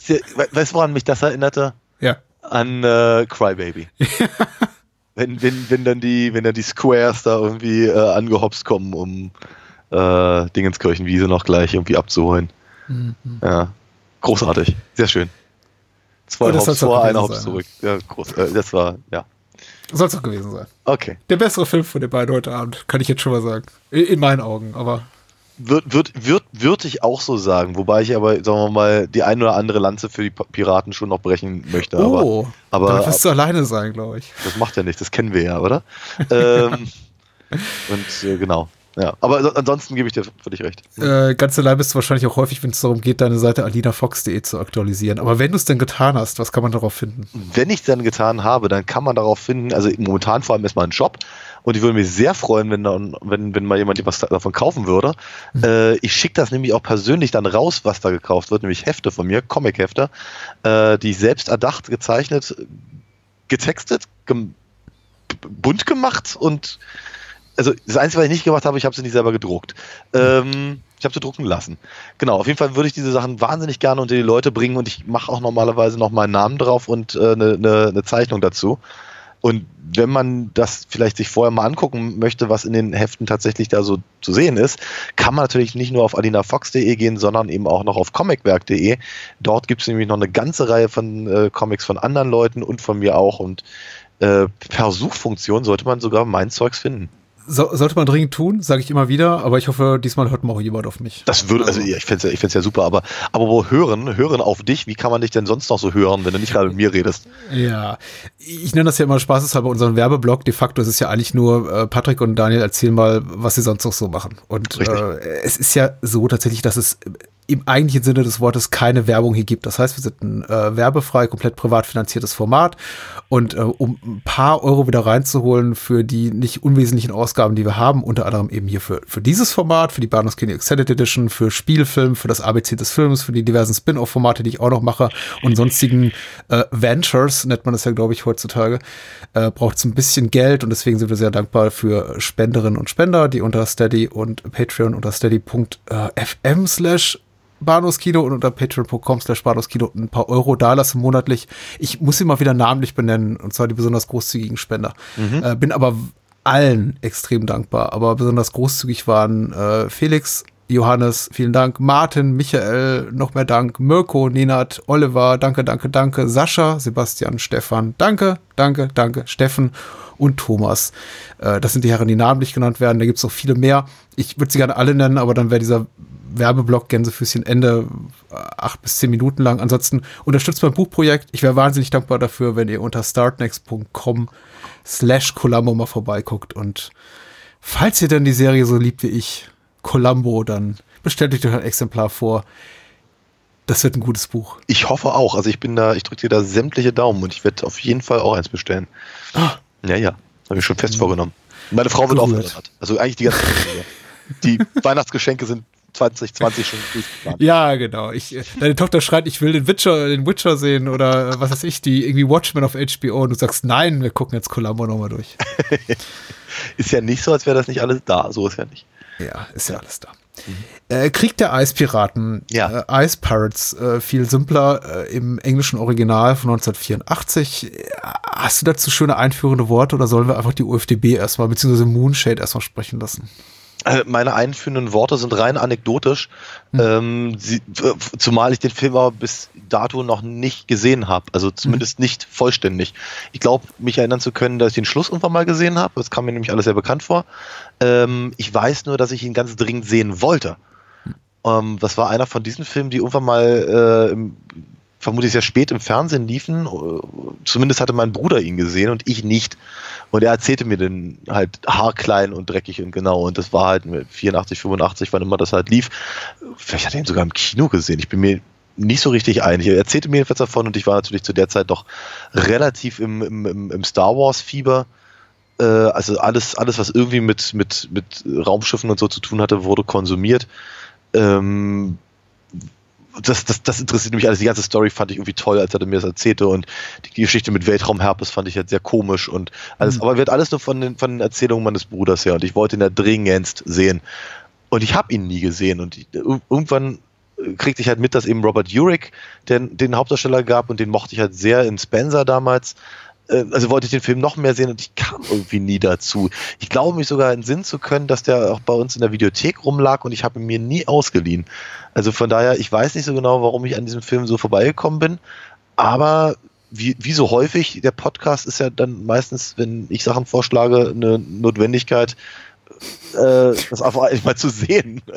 G: weißt du, woran mich das erinnerte?
F: Ja.
G: An äh, Crybaby. wenn, wenn, wenn dann die, wenn dann die Squares da irgendwie äh, angehopst kommen, um äh, Dingenskirchenwiese noch gleich irgendwie abzuholen.
F: Mhm.
G: Ja. Großartig. Sehr schön. Zwei
F: das
G: Hops vor, einer Hops zurück. Ja, groß. Äh, das war, ja.
F: Soll es auch gewesen sein.
G: Okay.
F: Der bessere Film von den beiden heute Abend, kann ich jetzt schon mal sagen. In, in meinen Augen, aber
G: Wird, wird, wird, würde ich auch so sagen, wobei ich aber, sagen wir mal, die ein oder andere Lanze für die Piraten schon noch brechen möchte.
F: oh,
G: aber, aber
F: wirst du alleine sein, glaube ich.
G: Das macht ja nichts, das kennen wir ja, oder? ähm, und äh, genau. Ja, aber so- ansonsten gebe ich dir völlig recht.
F: Äh, ganz allein bist du wahrscheinlich auch häufig, wenn es darum geht, deine Seite alinafox.de zu aktualisieren. Aber wenn du es denn getan hast, was kann man darauf finden?
G: Wenn ich es dann getan habe, dann kann man darauf finden, also momentan vor allem erstmal einen Shop. Und ich würde mich sehr freuen, wenn, dann, wenn, wenn mal jemand was davon kaufen würde. Äh, ich schicke das nämlich auch persönlich dann raus, was da gekauft wird, nämlich Hefte von mir, Comic-Hefte, äh, die ich selbst erdacht, gezeichnet, getextet, gem bunt gemacht und also das Einzige, was ich nicht gemacht habe, ich habe sie nicht selber gedruckt. Ähm, ich habe sie drucken lassen. Genau, auf jeden Fall würde ich diese Sachen wahnsinnig gerne unter die Leute bringen und ich mache auch normalerweise noch meinen Namen drauf und eine äh, ne, ne, ne Zeichnung dazu. Und wenn man das vielleicht sich vorher mal angucken möchte, was in den Heften tatsächlich da so zu sehen ist, kann man natürlich nicht nur auf alinafox.de gehen, sondern eben auch noch auf comicwerk.de. Dort gibt es nämlich noch eine ganze Reihe von äh, Comics von anderen Leuten und von mir auch und äh, per Suchfunktion sollte man sogar mein Zeugs finden.
F: So, sollte man dringend tun, sage ich immer wieder, aber ich hoffe, diesmal hört mal auch jemand auf mich.
G: Das würde, also ja, ich fände es ja, ich find's ja super, aber, aber wo hören, hören auf dich, wie kann man dich denn sonst noch so hören, wenn du nicht gerade mit mir redest?
F: Ja, ich nenne das ja immer spaßeshalber unseren Werbeblock. De facto ist es ja eigentlich nur, äh, Patrick und Daniel erzählen mal, was sie sonst noch so machen. Und äh, es ist ja so tatsächlich, dass es im eigentlichen Sinne des Wortes keine Werbung hier gibt. Das heißt, wir sind ein äh, werbefrei, komplett privat finanziertes Format. Und äh, um ein paar Euro wieder reinzuholen für die nicht unwesentlichen Ausgaben, die wir haben, unter anderem eben hier für, für dieses Format, für die Bahnhofs Kino Extended Edition, für Spielfilm, für das ABC des Films, für die diversen Spin-off-Formate, die ich auch noch mache und sonstigen äh, Ventures, nennt man das ja, glaube ich, heutzutage, äh, braucht es ein bisschen Geld und deswegen sind wir sehr dankbar für Spenderinnen und Spender, die unter Steady und Patreon unter steady.fm slash Bahnhofskino und unter patreon.com slash Bahnhofskino ein paar Euro dalassen monatlich. Ich muss sie mal wieder namentlich benennen, und zwar die besonders großzügigen Spender.
G: Mhm.
F: Äh, bin aber allen extrem dankbar. Aber besonders großzügig waren äh, Felix, Johannes, vielen Dank, Martin, Michael, noch mehr Dank, Mirko, Nenad, Oliver, danke, danke, danke, Sascha, Sebastian, Stefan, danke, danke, danke, Steffen und Thomas. Äh, das sind die Herren, die namentlich genannt werden. Da gibt es noch viele mehr. Ich würde sie gerne alle nennen, aber dann wäre dieser Werbeblock Gänsefüßchen Ende äh, acht bis zehn Minuten lang. Ansonsten unterstützt mein Buchprojekt. Ich wäre wahnsinnig dankbar dafür, wenn ihr unter startnext.com slash Columbo mal vorbeiguckt. Und falls ihr dann die Serie so liebt wie ich, Columbo, dann bestellt euch doch ein Exemplar vor. Das wird ein gutes Buch.
G: Ich hoffe auch. Also ich bin da, ich drücke dir da sämtliche Daumen und ich werde auf jeden Fall auch eins bestellen.
F: Ah.
G: Ja, ja. Habe ich schon fest vorgenommen. Meine Frau wird auch. Also eigentlich die ganze Familie. Die Weihnachtsgeschenke sind 2020 schon durchgeplant.
F: Ja, genau. Ich, äh, deine Tochter schreit, ich will den Witcher, den Witcher sehen oder äh, was weiß ich, die irgendwie Watchmen auf HBO und du sagst, nein, wir gucken jetzt Columbo nochmal durch.
G: Ist ja nicht so, als wäre das nicht alles da. So ist ja nicht.
F: Ja, ist ja alles da. Äh, Krieg der Eispiraten,
G: Ja.
F: äh, Ice Pirates, äh, viel simpler äh, im englischen Original von 1984. Äh, Hast du dazu schöne einführende Worte oder sollen wir einfach die UFDB erstmal, beziehungsweise Moonshade erstmal sprechen lassen?
G: Äh, Meine einführenden Worte sind rein anekdotisch, ähm, sie, äh, zumal ich den Film aber bis dato noch nicht gesehen habe, also zumindest nicht vollständig. Ich glaube, mich erinnern zu können, dass ich den Schluss irgendwann mal gesehen habe. Das kam mir nämlich alles sehr bekannt vor. Ähm, ich weiß nur, dass ich ihn ganz dringend sehen wollte. Ähm, das war einer von diesen Filmen, die irgendwann mal äh, im, vermutlich sehr spät im Fernsehen liefen. Äh, Zumindest hatte mein Bruder ihn gesehen und ich nicht. Und er erzählte mir den halt haarklein und dreckig und genau. Und das war halt mit 84, 85, wann immer das halt lief. Vielleicht hat er ihn sogar im Kino gesehen. Ich bin mir nicht so richtig einig. Er erzählte mir jedenfalls davon und ich war natürlich zu der Zeit doch relativ im, im, im, im Star Wars-Fieber. Äh, also alles, alles, was irgendwie mit, mit, mit Raumschiffen und so zu tun hatte, wurde konsumiert. Ähm, das, das, das interessiert mich alles. Die ganze Story fand ich irgendwie toll, als er mir das erzählte und die Geschichte mit Weltraumherpes fand ich jetzt sehr komisch und alles. Aber wird alles nur von den, von den Erzählungen meines Bruders her und ich wollte ihn ja dringendst sehen. Und ich habe ihn nie gesehen und ich, ir- irgendwann äh, kriegte ich halt mit, dass eben Robert Urich den, den Hauptdarsteller gab und den mochte ich halt sehr in Spencer damals. Äh, Also wollte ich den Film noch mehr sehen und ich kam irgendwie nie dazu. Ich glaube mich sogar entsinnen zu können, dass der auch bei uns in der Videothek rumlag und ich habe ihn mir nie ausgeliehen. Also von daher, ich weiß nicht so genau, warum ich an diesem Film so vorbeigekommen bin, aber wie, wie so häufig, der Podcast ist ja dann meistens, wenn ich Sachen vorschlage, eine Notwendigkeit, äh, das einfach mal zu sehen.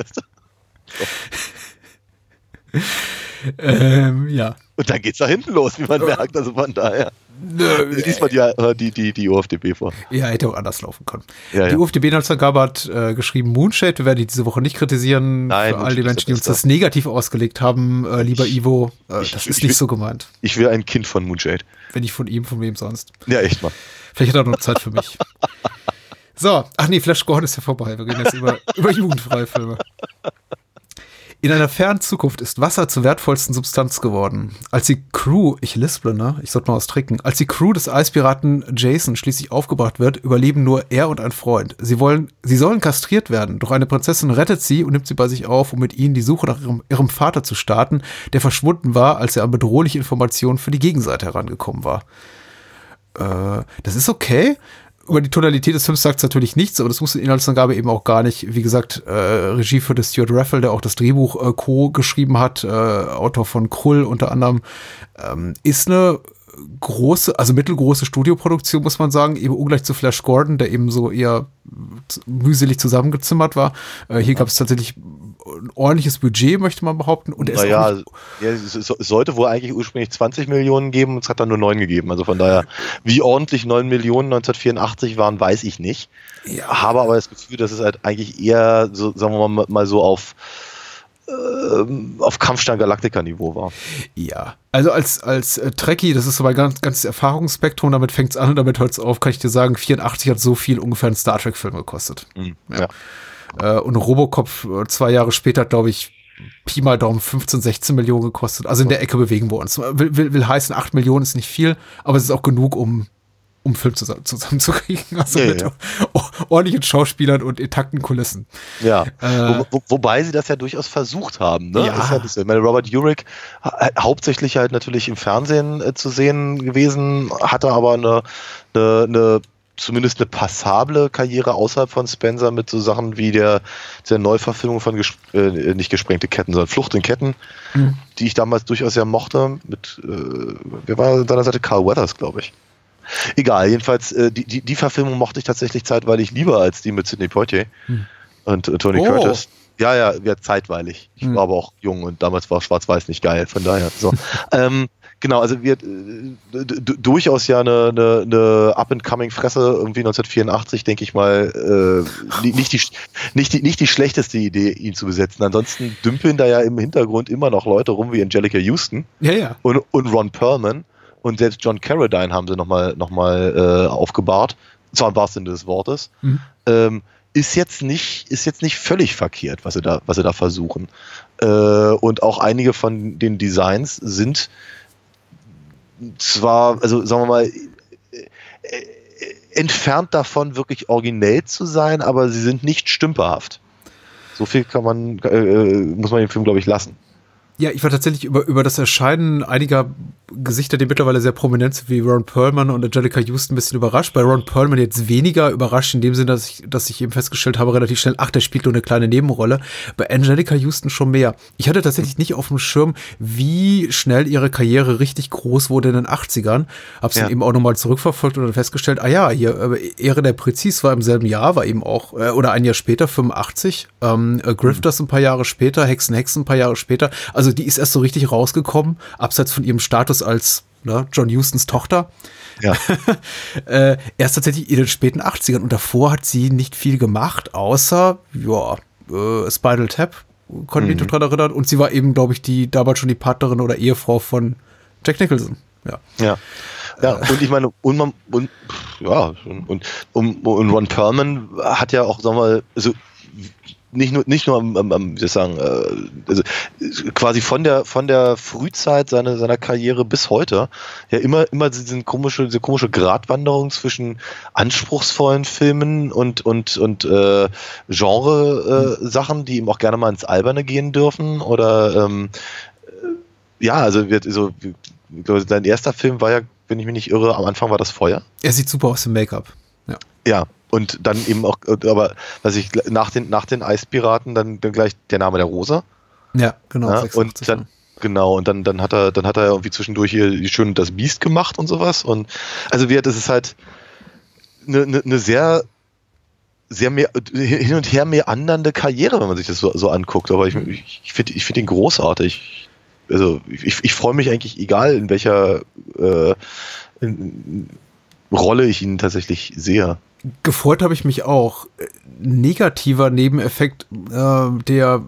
F: Ähm, ja.
G: Und dann geht's da hinten los, wie man merkt. Also von daher. Diesmal die, äh, die, die, die OFDB vor.
F: Ja, hätte auch anders laufen können.
G: Ja,
F: die
G: ja.
F: UFDB-Inhaltsangabe hat äh, geschrieben Moonshade. Wir werden die diese Woche nicht kritisieren.
G: Nein,
F: Für all die Menschen, die uns das negativ ausgelegt haben, äh, lieber Ivo, äh,
G: Ich-
F: das
G: ich-
F: ist nicht so gemeint.
G: Ich will ein Kind von Moonshade.
F: Wenn nicht von ihm, von wem sonst.
G: Ja, echt mal.
F: Vielleicht hat er noch Zeit für mich. So, ach nee, Flash Gordon ist ja vorbei. Wir reden jetzt über, über jugendfreie Filme. In einer fernen Zukunft ist Wasser zur wertvollsten Substanz geworden. Als die Crew, ich lisple, ne? Ich sollte mal was trinken. Als die Crew des Eispiraten Jason schließlich aufgebracht wird, überleben nur er und ein Freund. Sie wollen, sie sollen kastriert werden, doch eine Prinzessin rettet sie und nimmt sie bei sich auf, um mit ihnen die Suche nach ihrem, ihrem Vater zu starten, der verschwunden war, als er an bedrohliche Informationen für die Gegenseite herangekommen war. Äh, das ist okay. Über die Tonalität des Films sagt es natürlich nichts, aber das muss in Inhaltsangabe eben auch gar nicht. Wie gesagt, äh, Regie für das Stuart Raffle, der auch das Drehbuch äh, co geschrieben hat, äh, Autor von Krull unter anderem, ähm, ist eine große, also mittelgroße Studioproduktion, muss man sagen, eben ungleich zu Flash Gordon, der eben so eher mühselig zusammengezimmert war. Äh, hier gab es tatsächlich ein ordentliches Budget, möchte man behaupten. Und
G: Naja,
F: nicht,
G: ja, es, es es sollte wohl eigentlich ursprünglich 20 Millionen geben und es hat dann nur 9 gegeben. Also von daher, wie ordentlich 9 Millionen 1984 waren, weiß ich nicht.
F: ja,
G: Habe aber das Gefühl, dass es halt eigentlich eher, so, sagen wir mal, mal so auf, ähm, auf Kampfstein Galactica Niveau war.
F: ja. Also als, als äh, Trekkie, das ist so mein ganz, ganzes Erfahrungsspektrum, damit fängt's an und damit hört's auf, kann ich dir sagen, 84 hat so viel ungefähr ein Star Trek-Film gekostet.
G: Mhm.
F: Ja. Äh, und Robocop äh, zwei Jahre später, glaube ich, Pi mal Daumen 15, 16 Millionen gekostet. Also in der Ecke bewegen wir uns. Will, will, will heißen, 8 Millionen ist nicht viel, aber es ist auch genug, um, um Film zusammen, zusammenzukriegen. Also
G: Ja,
F: mit
G: ja.
F: ordentlichen Schauspielern und intakten Kulissen.
G: Ja,
F: Äh,
G: wo, wo, wobei sie das ja durchaus versucht haben. Ne?
F: Ja.
G: Ja ich meine, Robert Urich ha- hauptsächlich halt natürlich im Fernsehen äh, zu sehen gewesen, hatte aber eine, eine, eine zumindest eine passable Karriere außerhalb von Spencer mit so Sachen wie der, der Neuverfilmung von ges äh, nicht gesprengte Ketten, sondern Flucht in Ketten,
F: Mhm.
G: die ich damals durchaus ja mochte. Mit, äh, wer war an seiner Seite? Carl Weathers, glaube ich. Egal, jedenfalls, äh, die, die, die Verfilmung mochte ich tatsächlich zeitweilig lieber als die mit Sidney Poitier und äh, Tony
F: Oh.
G: Curtis. Ja, ja, ja, zeitweilig. Ich
F: Hm.
G: war aber auch jung und damals war Schwarz-Weiß nicht geil, von daher. So. ähm, genau, also wir äh, durchaus ja eine, eine, eine Up-and-Coming-Fresse, irgendwie 1984, denke ich mal, äh, ni- nicht, die, nicht, die, nicht die schlechteste Idee, ihn zu besetzen. Ansonsten dümpeln da ja im Hintergrund immer noch Leute rum wie Angelica Houston
F: Ja, ja.
G: und, und Ron Perlman und selbst John Carradine haben sie nochmal noch mal, äh, aufgebahrt, zwar im wahrsten Sinne des Wortes.
F: Mhm.
G: Ähm, ist jetzt nicht ist jetzt nicht völlig verkehrt, was sie da was sie da versuchen. Äh, und auch einige von den Designs sind zwar also sagen wir mal äh, entfernt davon wirklich originell zu sein, aber sie sind nicht stümperhaft. So viel kann man äh, äh, muss man den Film glaube ich lassen.
F: Ja, ich war tatsächlich über, über das Erscheinen einiger Gesichter, die mittlerweile sehr prominent sind, wie Ron Perlman und Angelica Houston, ein bisschen überrascht. Bei Ron Perlman jetzt weniger überrascht, in dem Sinne, dass ich, dass ich eben festgestellt habe, relativ schnell, ach, der spielt nur eine kleine Nebenrolle. Bei Angelica Houston schon mehr. Ich hatte tatsächlich nicht auf dem Schirm, wie schnell ihre Karriere richtig groß wurde in den 80ern. Hab's
G: Ja.
F: dann eben auch nochmal zurückverfolgt und dann festgestellt, ah ja, hier, äh, Ehre der Präzis war im selben Jahr, war eben auch, äh, oder ein Jahr später, 85. Ähm, äh, Grifters ein paar Jahre später, Hexen, Hexen ein paar Jahre später. Also die ist erst so richtig rausgekommen, abseits von ihrem Status als ne, John Hustons Tochter.
G: Ja.
F: äh, erst tatsächlich in den späten 80ern. Und davor hat sie nicht viel gemacht, außer, ja, äh, Spinal Tap, konnte mich
G: Mhm.
F: dran erinnern. Und sie war eben, glaube ich, die damals schon die Partnerin oder Ehefrau von Jack Nicholson. Ja.
G: Ja. Ja, und ich meine, und man, und, ja, und, und, und Ron Perlman hat ja auch, sagen wir mal, also nicht nur, nicht nur am, am, am wie soll ich sagen, äh, also quasi von der, von der Frühzeit seiner, seiner Karriere bis heute, ja immer, immer diese komische, diese komische Gratwanderung zwischen anspruchsvollen Filmen und, und, und äh, Genre-Sachen, die ihm auch gerne mal ins Alberne gehen dürfen oder, ähm, äh, ja, also, wird, so, glaube, sein erster Film war ja, wenn ich mich nicht irre, am Anfang war das Feuer.
F: Er sieht super aus im Make-up. Ja.
G: Ja, und dann eben auch, aber was ich nach den, nach den Eispiraten dann, dann gleich der Name der Rosa.
F: Ja, genau.
G: ja,
F: 86,
G: und dann, genau, und dann, dann hat er, dann hat er irgendwie zwischendurch hier schön das Biest gemacht und sowas. Und also wie das ist halt eine, eine, eine sehr, sehr mehr, hin und her mehr andernde Karriere, wenn man sich das so, so anguckt. Aber ich, ich, ich finde ich find ihn großartig. Also ich, ich freue mich eigentlich, egal in welcher äh, in, Rolle ich ihn tatsächlich sehe.
F: Gefreut habe ich mich auch. Negativer Nebeneffekt, äh, der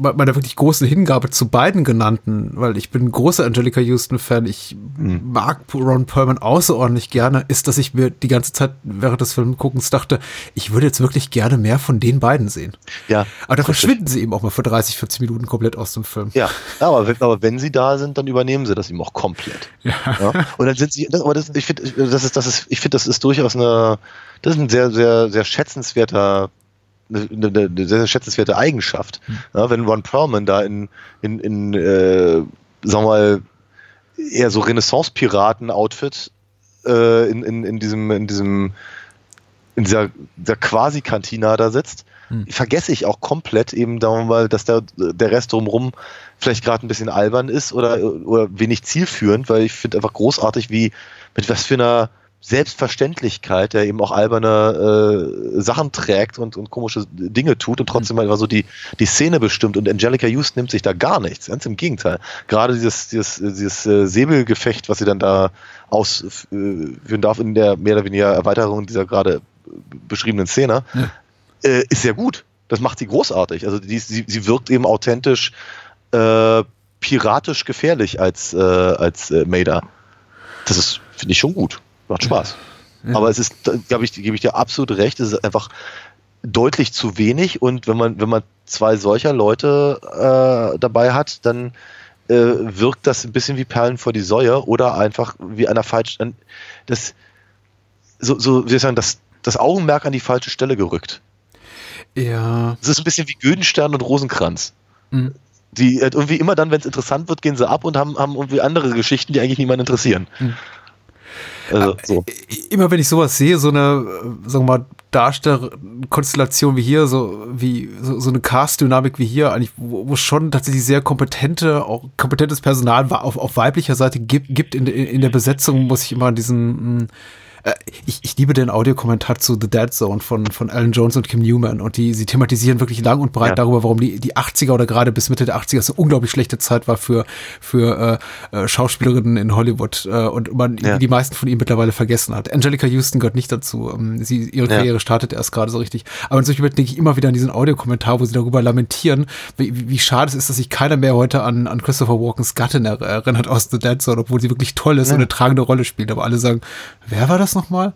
F: meiner wirklich großen Hingabe zu beiden genannten, weil ich bin ein großer Angelica Houston-Fan, ich
G: Mhm.
F: mag Ron Perlman außerordentlich gerne, ist, dass ich mir die ganze Zeit während des Filmguckens dachte, ich würde jetzt wirklich gerne mehr von den beiden sehen.
G: Ja,
F: Aber
G: richtig.
F: verschwinden sie eben auch mal für 30, 40 Minuten komplett aus dem Film.
G: Ja, aber, wenn- aber wenn sie da sind, dann übernehmen sie das ihm auch komplett. Ja. Und dann sind sie, das, aber das, ich finde, das ist, das ist, ich finde, das ist durchaus eine, das ist ein sehr, sehr, sehr schätzenswerter, eine, eine, sehr, schätzenswerte Eigenschaft. Ja, wenn Ron Perlman da in, in, in äh, sagen wir mal, eher so Renaissance-Piraten-Outfit äh, in, in, in diesem, in diesem, in dieser, dieser Quasi-Kantina da sitzt vergesse ich auch komplett eben, sagen wir mal, dass der, der Rest drumherum vielleicht gerade ein bisschen albern ist oder, oder wenig zielführend, weil ich finde einfach großartig, wie mit was für einer Selbstverständlichkeit, der eben auch alberne äh, Sachen trägt und, und komische Dinge tut und trotzdem mhm. einfach so die, die Szene bestimmt. Und Angelica Houston nimmt sich da gar nichts, ganz im Gegenteil. Gerade dieses, dieses, dieses äh, Säbelgefecht, was sie dann da ausführen darf in der mehr oder weniger Erweiterung dieser gerade beschriebenen Szene, ja. äh, ist sehr gut. Das macht sie großartig. Also die, sie, sie wirkt eben authentisch äh, piratisch gefährlich als, äh, als äh, Maida. Das ist, finde ich, schon gut. Macht Spaß. Ja. Aber es ist, glaube ich, gebe ich dir absolut recht, es ist einfach deutlich zu wenig und wenn man, wenn man zwei solcher Leute äh, dabei hat, dann äh, wirkt das ein bisschen wie Perlen vor die Säue oder einfach wie einer falschen, das, so, so, wie soll ich sagen, das, das Augenmerk an die falsche Stelle gerückt.
F: Ja.
G: Es ist ein bisschen wie Güdenstern und Rosenkranz. Mhm. Die halt irgendwie immer dann, wenn es interessant wird, gehen sie ab und haben, haben irgendwie andere Geschichten, die eigentlich niemanden interessieren. Mhm.
F: Also, so. Immer wenn ich sowas sehe, so eine, sagen wir mal, Darstellerkonstellation wie hier, so wie so, so eine Cast-Dynamik wie hier, eigentlich, wo, wo schon tatsächlich sehr kompetente, auch kompetentes Personal auf, auf weiblicher Seite gibt, gibt in, in der Besetzung, muss ich immer an diesen äh, ich, ich liebe den Audiokommentar zu The Dead Zone von, von Alan Jones und Kim Newman und die, sie thematisieren wirklich lang und breit ja. darüber, warum die, die 80er oder gerade bis Mitte der 80er so unglaublich schlechte Zeit war für, für äh, äh, Schauspielerinnen in Hollywood äh, und man ja. die meisten von ihnen mittlerweile vergessen hat. Angelica Houston gehört nicht dazu. Ähm, sie, ihre Karriere ja. startet erst gerade so richtig. Aber in solchen denke ich immer wieder an diesen Audiokommentar, wo sie darüber lamentieren, wie, wie schade es ist, dass sich keiner mehr heute an, an Christopher Walkens Gattin erinnert aus The Dead Zone, obwohl sie wirklich toll ist und eine tragende Rolle spielt. Aber alle sagen, wer war das nochmal?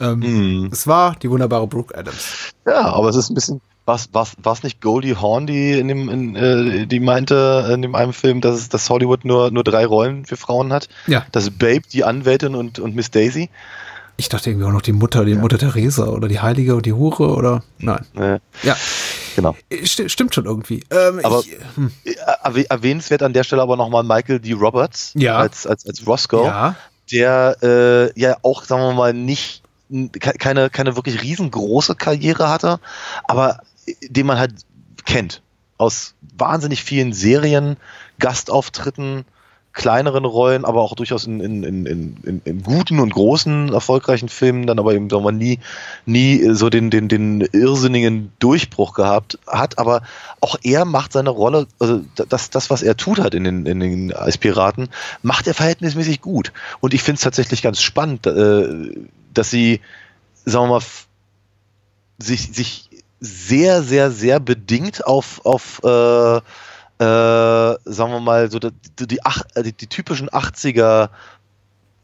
F: Ähm, mm. Es war die wunderbare Brooke Adams.
G: Ja, aber es ist ein bisschen, was, was, was nicht Goldie Hawn, die in dem, in, äh, die meinte in dem einen Film, dass, dass Hollywood nur, nur drei Rollen für Frauen hat?
F: Ja.
G: Das Babe, die Anwältin und, und Miss Daisy.
F: Ich dachte irgendwie auch noch die Mutter, die ja. Mutter Theresa oder die Heilige und die Hure oder nein.
G: Äh, ja. Genau.
F: St stimmt schon irgendwie. Ähm,
G: aber ich, hm. erwähnenswert an der Stelle aber nochmal Michael D. Roberts
F: ja.
G: als, als, als Roscoe.
F: Ja
G: der äh, ja auch, sagen wir mal, nicht keine, keine wirklich riesengroße Karriere hatte, aber den man halt kennt. Aus wahnsinnig vielen Serien, Gastauftritten, kleineren Rollen, aber auch durchaus in, in, in, in, in guten und großen, erfolgreichen Filmen, dann aber eben sagen wir, nie, nie so den, den, den irrsinnigen Durchbruch gehabt hat. Aber auch er macht seine Rolle, also das, das was er tut hat in den, in den als Piraten, macht er verhältnismäßig gut. Und ich finde es tatsächlich ganz spannend, äh, dass sie, sagen wir mal, sich, sich sehr, sehr, sehr bedingt auf, auf äh, äh, sagen wir mal, so die, die, äh, die, die typischen 80er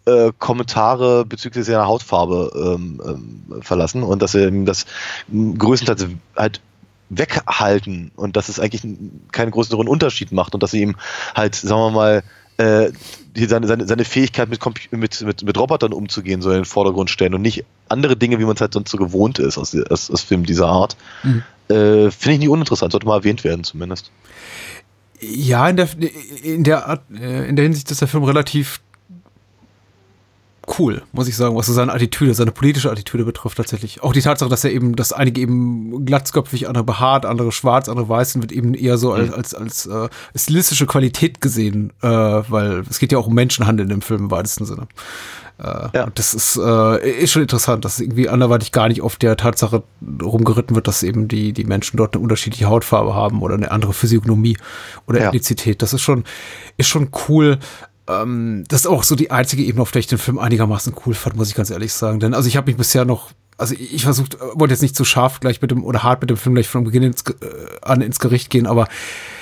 G: äh, Kommentare bezüglich seiner Hautfarbe ähm, ähm, verlassen und dass er das größtenteils halt weghalten und dass es eigentlich keinen größeren Unterschied macht und dass sie ihm halt, sagen wir mal, äh, seine, seine, seine Fähigkeit mit, mit, mit, mit Robotern umzugehen soll in den Vordergrund stellen und nicht andere Dinge, wie man es halt sonst so gewohnt ist aus, aus, aus Filmen dieser Art. Mhm. Äh, Finde ich nicht uninteressant, sollte mal erwähnt werden zumindest.
F: Ja, in der, in der Art, äh, in der Hinsicht ist der Film relativ cool, muss ich sagen, was so seine Attitüde, seine politische Attitüde betrifft tatsächlich. Auch die Tatsache, dass er eben, dass einige eben glatzköpfig, andere behaart, andere schwarz, andere weiß, wird eben eher so als, als, als äh, stilistische Qualität gesehen, äh, weil es geht ja auch um Menschenhandel in dem Film im weitesten Sinne. Äh, ja. Das ist, äh, ist schon interessant, dass irgendwie anderweitig gar nicht auf der Tatsache rumgeritten wird, dass eben die, die Menschen dort eine unterschiedliche Hautfarbe haben oder eine andere Physiognomie oder ja. Ethnizität. Das ist schon, ist schon cool. Ähm, das ist auch so die einzige Ebene, auf der ich den Film einigermaßen cool fand, muss ich ganz ehrlich sagen. Denn also ich habe mich bisher noch also ich versucht, wollte jetzt nicht zu scharf gleich mit dem oder hart mit dem Film gleich von Beginn ins, äh, an ins Gericht gehen, aber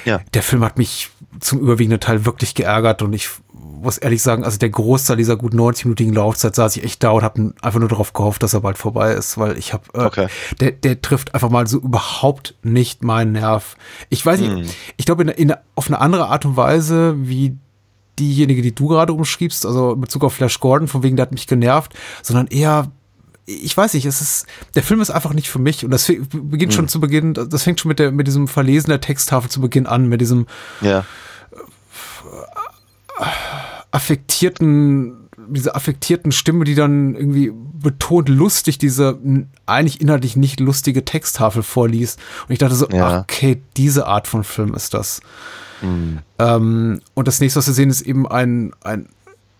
F: ja. der Film hat mich zum überwiegenden Teil wirklich geärgert und ich muss ehrlich sagen, also der Großteil dieser gut 90-minütigen Laufzeit saß ich echt da und habe einfach nur darauf gehofft, dass er bald vorbei ist, weil ich habe, äh, okay. der, der trifft einfach mal so überhaupt nicht meinen Nerv. Ich weiß nicht, hm. ich glaube in, in, auf eine andere Art und Weise, wie diejenige, die du gerade umschriebst, also in Bezug auf Flash Gordon, von wegen, der hat mich genervt, sondern eher ich weiß nicht, es ist, der Film ist einfach nicht für mich und das beginnt schon hm. zu Beginn, das fängt schon mit der, mit diesem Verlesen der Texttafel zu Beginn an, mit diesem,
G: ja
F: affektierten diese affektierten Stimme, die dann irgendwie betont lustig diese eigentlich inhaltlich nicht lustige Texttafel vorliest. Und ich dachte so, ja. okay, diese Art von Film ist das. Mhm. Ähm, und das nächste, was wir sehen, ist eben ein, ein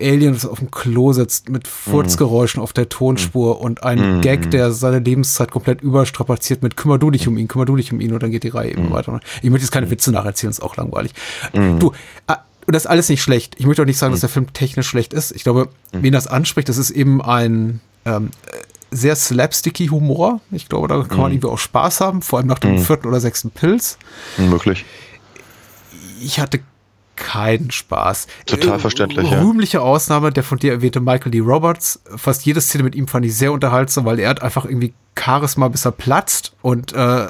F: Alien, das auf dem Klo sitzt, mit Furzgeräuschen mhm. auf der Tonspur und ein mhm. Gag, der seine Lebenszeit komplett überstrapaziert mit kümmer du dich um ihn, kümmer du dich um ihn und dann geht die Reihe eben mhm. weiter. Ich möchte jetzt keine Witze nacherzählen, ist auch langweilig. Mhm. Du, ah, und das ist alles nicht schlecht. Ich möchte auch nicht sagen, dass mhm. der Film technisch schlecht ist. Ich glaube, mhm. wen das anspricht, das ist eben ein ähm, sehr slapsticky Humor. Ich glaube, da kann man irgendwie auch Spaß haben, vor allem nach dem vierten oder sechsten Pilz.
G: Möglich.
F: Ich hatte keinen Spaß.
G: Total verständlich.
F: Äh, rühmliche ja. Ausnahme, der von dir erwähnte Michael D. Roberts. Fast jede Szene mit ihm fand ich sehr unterhaltsam, weil er hat einfach irgendwie Charisma, bis er platzt und äh,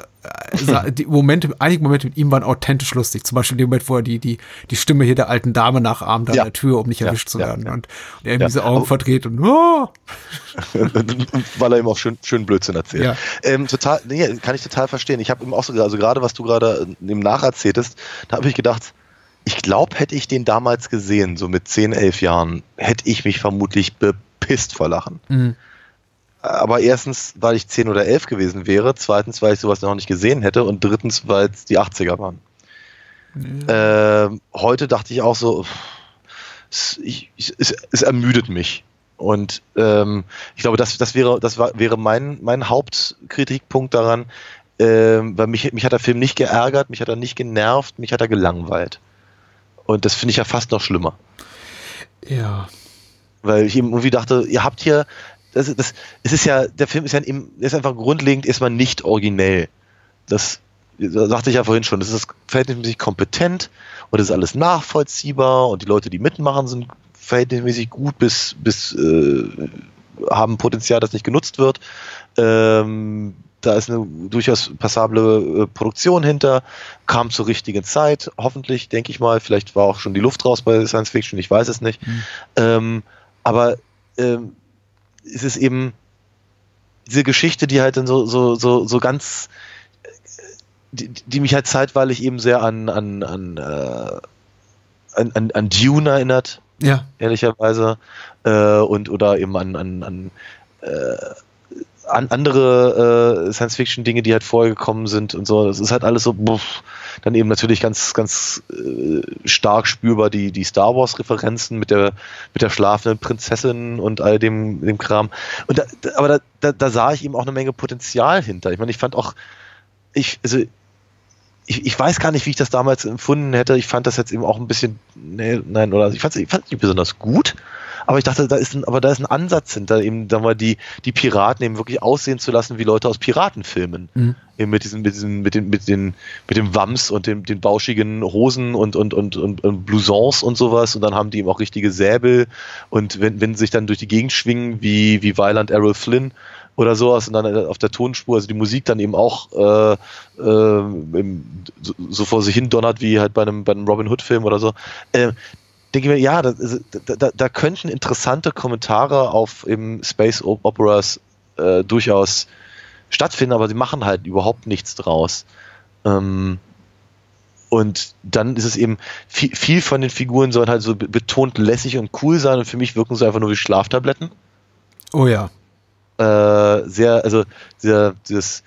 F: die Momente, einige Momente mit ihm waren authentisch lustig. Zum Beispiel der Moment, wo er die, die, die Stimme hier der alten Dame nachahmt an ja. der Tür, um nicht ja, erwischt zu werden. Ja, und er irgendwie diese Augen verdreht und oh!
G: weil er ihm auch schön, schön Blödsinn erzählt. Ähm, total, nee, kann ich total verstehen. Ich habe ihm auch so, also gerade was du gerade im Nacherzähltest, da habe ich gedacht, ich glaube, hätte ich den damals gesehen, so mit 10, 11 Jahren, hätte ich mich vermutlich bepisst vor Lachen. Mhm. Aber erstens, weil ich 10 oder 11 gewesen wäre, zweitens, weil ich sowas noch nicht gesehen hätte und drittens, weil es die 80er waren. Ja. Äh, heute dachte ich auch so, es, ich, es, es ermüdet mich. Und ähm, ich glaube, das, das wäre, das war, wäre mein, mein Hauptkritikpunkt daran, ähm, weil mich, mich hat der Film nicht geärgert, mich hat er nicht genervt, mich hat er gelangweilt. Und das finde ich ja fast noch schlimmer.
F: Ja.
G: Weil ich eben irgendwie dachte, ihr habt hier, das, das, es ist ja, der Film ist ja im, ist einfach grundlegend erstmal nicht originell. Das, das sagte ich ja vorhin schon, das ist verhältnismäßig kompetent und es ist alles nachvollziehbar und die Leute, die mitmachen, sind verhältnismäßig gut bis, bis äh, haben Potenzial, das nicht genutzt wird. Ähm, da ist eine durchaus passable äh, Produktion hinter, kam zur richtigen Zeit, hoffentlich, denke ich mal. Vielleicht war auch schon die Luft raus bei Science Fiction, ich weiß es nicht. Mhm. Ähm, aber ähm, es ist eben diese Geschichte, die halt dann so, so, so, so ganz, die, die mich halt zeitweilig eben sehr an, an, an, äh, an, an, an Dune erinnert.
F: Ja.
G: Ehrlicherweise. Äh, und oder eben an, an, an äh, an andere äh, Science-Fiction-Dinge, die halt vorgekommen sind und so. Das ist halt alles so, buff. dann eben natürlich ganz, ganz äh, stark spürbar die, die Star Wars-Referenzen mit der, mit der schlafenden Prinzessin und all dem, dem Kram. Und da, aber da, da, da sah ich eben auch eine Menge Potenzial hinter. Ich meine, ich fand auch, ich, also ich, ich weiß gar nicht, wie ich das damals empfunden hätte. Ich fand das jetzt eben auch ein bisschen, nee, nein, oder ich fand es ich nicht besonders gut, aber ich dachte, da ist ein, aber da ist ein Ansatz hinter, eben, sagen wir, die, die Piraten eben wirklich aussehen zu lassen wie Leute aus Piratenfilmen. Mhm. Eben mit diesen, mit diesen, mit den, mit den, mit dem Wams und dem, den bauschigen Hosen und, und, und, und, und Blousons und sowas. Und dann haben die eben auch richtige Säbel. Und wenn, wenn sie sich dann durch die Gegend schwingen, wie, wie Weiland Errol Flynn, oder sowas und dann auf der Tonspur, also die Musik dann eben auch äh, äh, so, vor sich hin donnert wie halt bei einem, bei einem Robin Hood Film oder so. Äh, denke ich mir, ja, da, da, da könnten interessante Kommentare auf eben Space Operas äh, durchaus stattfinden, aber sie machen halt überhaupt nichts draus. Ähm, und dann ist es eben, viel, viel, von den Figuren sollen halt so betont lässig und cool sein und für mich wirken sie einfach nur wie Schlaftabletten.
F: Oh ja.
G: Äh, sehr, also sehr, dieses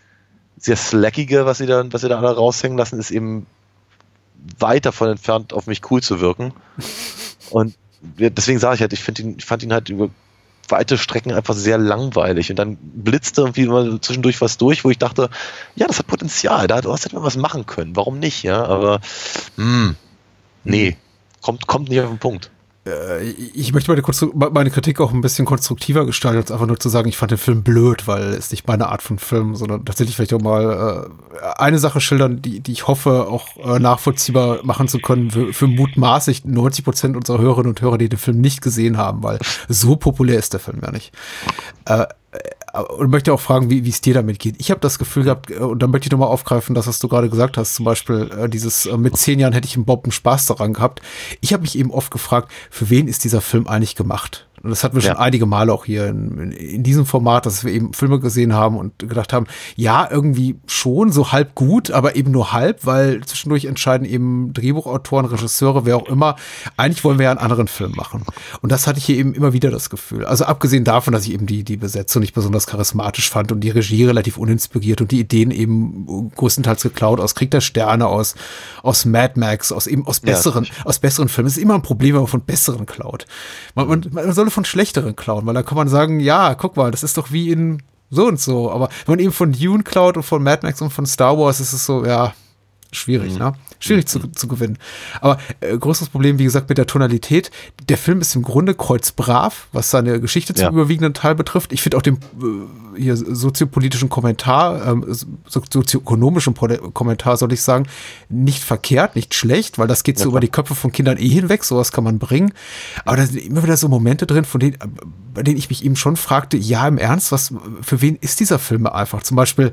G: sehr slackige, was sie da, was sie da alle raushängen lassen, ist eben weit davon entfernt, auf mich cool zu wirken. Und deswegen sage ich halt, ich, ihn, ich fand ihn halt über weite Strecken einfach sehr langweilig. Und dann blitzte irgendwie mal zwischendurch was durch, wo ich dachte, ja, das hat Potenzial, da hätte man was machen können. Warum nicht? Ja, aber mh, hm, nee, kommt, kommt nicht auf den Punkt.
F: Äh, ich möchte meine, meine, Kritik auch ein bisschen konstruktiver gestalten, als einfach nur zu sagen, ich fand den Film blöd, weil es nicht meine Art von Film, sondern tatsächlich vielleicht auch mal äh, eine Sache schildern, die, die ich hoffe, auch äh, nachvollziehbar machen zu können für, für mutmaßlich 90 Prozent unserer Hörerinnen und Hörer, die den Film nicht gesehen haben, weil so populär ist der Film ja nicht. Äh, und möchte auch fragen, wie es dir damit geht. Ich habe das Gefühl gehabt, äh, und dann möchte ich nochmal aufgreifen, das, was du gerade gesagt hast, zum Beispiel äh, dieses, äh, mit zehn Jahren hätte ich im Bob einen Spaß daran gehabt. Ich habe mich eben oft gefragt, für wen ist dieser Film eigentlich gemacht? Und das hatten wir
G: Ja.
F: schon einige Male auch hier in, in diesem Format, dass wir eben Filme gesehen haben und gedacht haben, ja, irgendwie schon so halb gut, aber eben nur halb, weil zwischendurch entscheiden eben Drehbuchautoren, Regisseure, wer auch immer, eigentlich wollen wir ja einen anderen Film machen. Und das hatte ich hier eben immer wieder das Gefühl. Also abgesehen davon, dass ich eben die, die Besetzung nicht besonders charismatisch fand und die Regie relativ uninspiriert und die Ideen eben größtenteils geklaut aus Krieg der Sterne, aus, aus Mad Max, aus eben aus
G: Ja,
F: besseren, aus besseren Filmen. Es ist immer ein Problem, wenn man von besseren klaut. Man, man, man soll von schlechteren klauen, weil da kann man sagen, ja, guck mal, das ist doch wie in so und so. Aber wenn man eben von Dune klaut und von Mad Max und von Star Wars, ist es so, ja, schwierig, ne? Schwierig zu, zu gewinnen. Aber äh, größeres Problem, wie gesagt, mit der Tonalität. Der Film ist im Grunde kreuzbrav, was seine Geschichte zum
G: Ja.
F: überwiegenden Teil betrifft. Ich finde auch den äh, hier soziopolitischen Kommentar, ähm, so- sozioökonomischen Kommentar, soll ich sagen, nicht verkehrt, nicht schlecht, weil das geht so
G: Ja,
F: über die Köpfe von Kindern eh hinweg, sowas kann man bringen. Aber da sind immer wieder so Momente drin, von denen, bei denen ich mich eben schon fragte, ja, im Ernst, was, für wen ist dieser Film einfach? Zum Beispiel,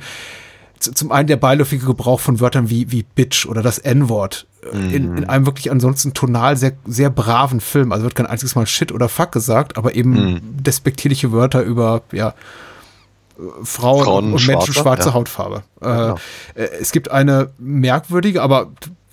F: zum einen der beiläufige Gebrauch von Wörtern wie, wie Bitch oder das N-Wort äh, in, in einem wirklich ansonsten tonal sehr, sehr braven Film. Also wird kein einziges Mal Shit oder Fuck gesagt, aber eben despektierliche Wörter über, ja, äh, Frauen,
G: Frauen,
F: und Menschen
G: Schwarze,
F: schwarzer
G: ja.
F: Hautfarbe. Äh,
G: genau.
F: äh, es gibt eine merkwürdige, aber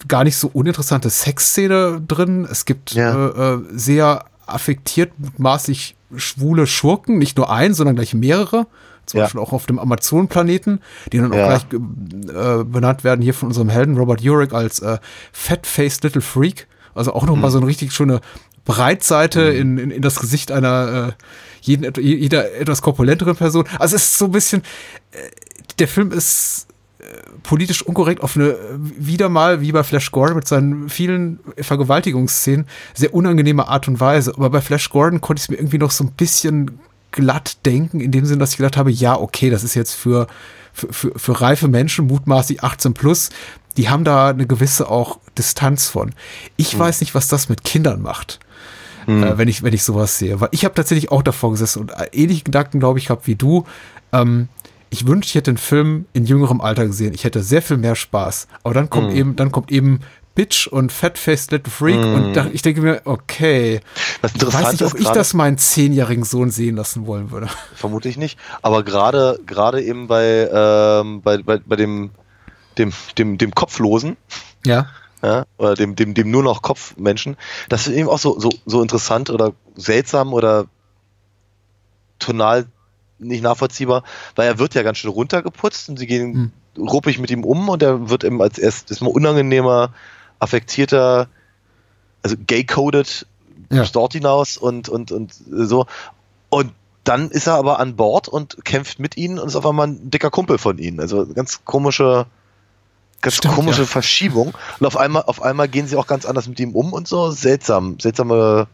F: gar nicht so uninteressante Sexszene drin. Es gibt
G: Ja.
F: äh, sehr affektiert, mutmaßlich schwule Schurken, nicht nur ein, sondern gleich mehrere. Zum
G: Ja.
F: Beispiel auch auf dem Amazonenplaneten, die dann auch
G: Ja.
F: gleich äh, benannt werden hier von unserem Helden Robert Urich als äh, Fat-Faced Little Freak. Also auch noch mal so eine richtig schöne Breitseite in, in, in das Gesicht einer äh, jeden, jeder etwas korpulenteren Person. Also es ist so ein bisschen, äh, der Film ist äh, politisch unkorrekt auf eine, äh, wieder mal, wie bei Flash Gordon mit seinen vielen Vergewaltigungsszenen, sehr unangenehme Art und Weise. Aber bei Flash Gordon konnte ich es mir irgendwie noch so ein bisschen glatt denken, in dem Sinn, dass ich gedacht habe, ja, okay, das ist jetzt für, für, für, für reife Menschen, mutmaßlich 18 plus, die haben da eine gewisse auch Distanz von. Ich weiß nicht, was das mit Kindern macht äh, wenn ich wenn ich sowas sehe. Weil ich habe tatsächlich auch davor gesessen und äh, ähnliche Gedanken, glaube ich, gehabt wie du. Ähm, ich wünschte, ich hätte den Film in jüngerem Alter gesehen. Ich hätte sehr viel mehr Spaß. Aber dann kommt eben, dann kommt eben Bitch und Fat-Faced Little Freak und da, ich denke mir, okay,
G: Was
F: ich weiß nicht, ob ich das meinen zehnjährigen Sohn sehen lassen wollen würde.
G: Vermute ich nicht. Aber gerade gerade eben bei, ähm, bei, bei, bei dem, dem, dem, dem Kopflosen,
F: Ja.
G: ja, oder dem, dem, dem nur noch Kopfmenschen, das ist eben auch so, so, so interessant oder seltsam oder tonal nicht nachvollziehbar, weil er wird ja ganz schön runtergeputzt und sie gehen ruppig mit ihm um und er wird eben als erst ist mal unangenehmer, affektierter, also gay-coded,
F: Ja.
G: dort hinaus und, und, und so. Und dann ist er aber an Bord und kämpft mit ihnen und ist auf einmal ein dicker Kumpel von ihnen. Also ganz komische, ganz
F: Stimmt,
G: komische
F: ja.
G: Verschiebung. Und auf einmal, auf einmal gehen sie auch ganz anders mit ihm um und so. Seltsam, seltsame,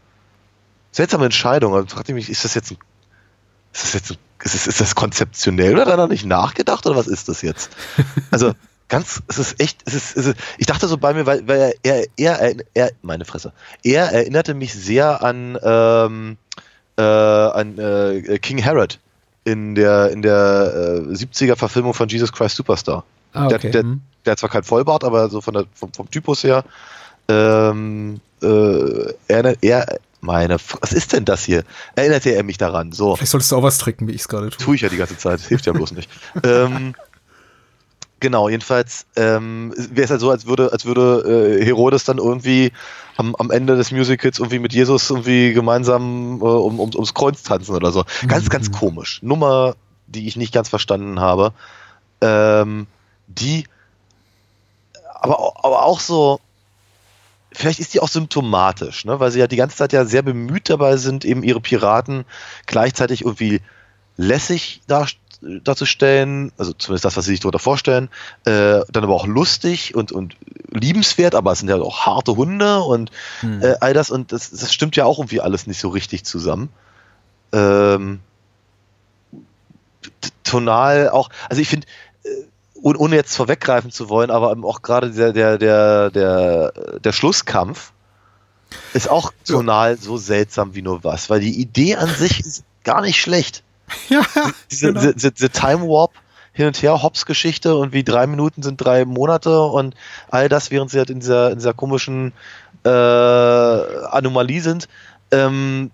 G: seltsame Entscheidung. Also fragte ich mich, ist das jetzt ein, ist das jetzt ein, ist das, ist das konzeptionell oder hat er da nicht nachgedacht oder was ist das jetzt? Also ganz, es ist echt, es ist, es ist ich dachte so bei mir, weil, weil er, er, er, er, meine Fresse, er erinnerte mich sehr an, ähm, äh, an äh, King Herod in der, in der äh, 70er Verfilmung von Jesus Christ Superstar.
F: Ah,
G: Der,
F: okay.
G: der,
F: hm.
G: der hat zwar kein Vollbart, aber so von der, vom, vom Typus her, ähm, äh, erinnert er, meine, was ist denn das hier? Erinnerte er mich daran? So.
F: Vielleicht solltest du auch was trinken, wie ich es gerade tue.
G: Tue ich ja die ganze Zeit, hilft ja bloß nicht. ähm, genau, jedenfalls ähm, wäre es halt so, als würde, als würde äh, Herodes dann irgendwie am, am Ende des Musicals irgendwie mit Jesus irgendwie gemeinsam äh, um, um, ums Kreuz tanzen oder so. Ganz, ganz komisch. Nummer, die ich nicht ganz verstanden habe. Ähm, die aber, aber auch so, vielleicht ist die auch symptomatisch, ne? weil sie ja die ganze Zeit ja sehr bemüht dabei sind, eben ihre Piraten gleichzeitig irgendwie lässig dar, darzustellen, also zumindest das, was sie sich darunter vorstellen, äh, dann aber auch lustig und, und liebenswert, aber es sind ja auch harte Hunde und äh, all das und das, das stimmt ja auch irgendwie alles nicht so richtig zusammen. Ähm, tonal auch, also ich finde, äh, ohne, ohne jetzt vorweggreifen zu wollen, aber auch gerade der, der, der, der, der Schlusskampf ist auch tonal so seltsam wie nur was, weil die Idee an sich ist gar nicht schlecht.
F: Ja,
G: Diese,
F: genau.
G: diese, diese, diese Time Warp hin und her Hops Geschichte und wie drei Minuten sind drei Monate und all das, während sie halt in dieser, in dieser komischen äh, Anomalie sind. Ähm,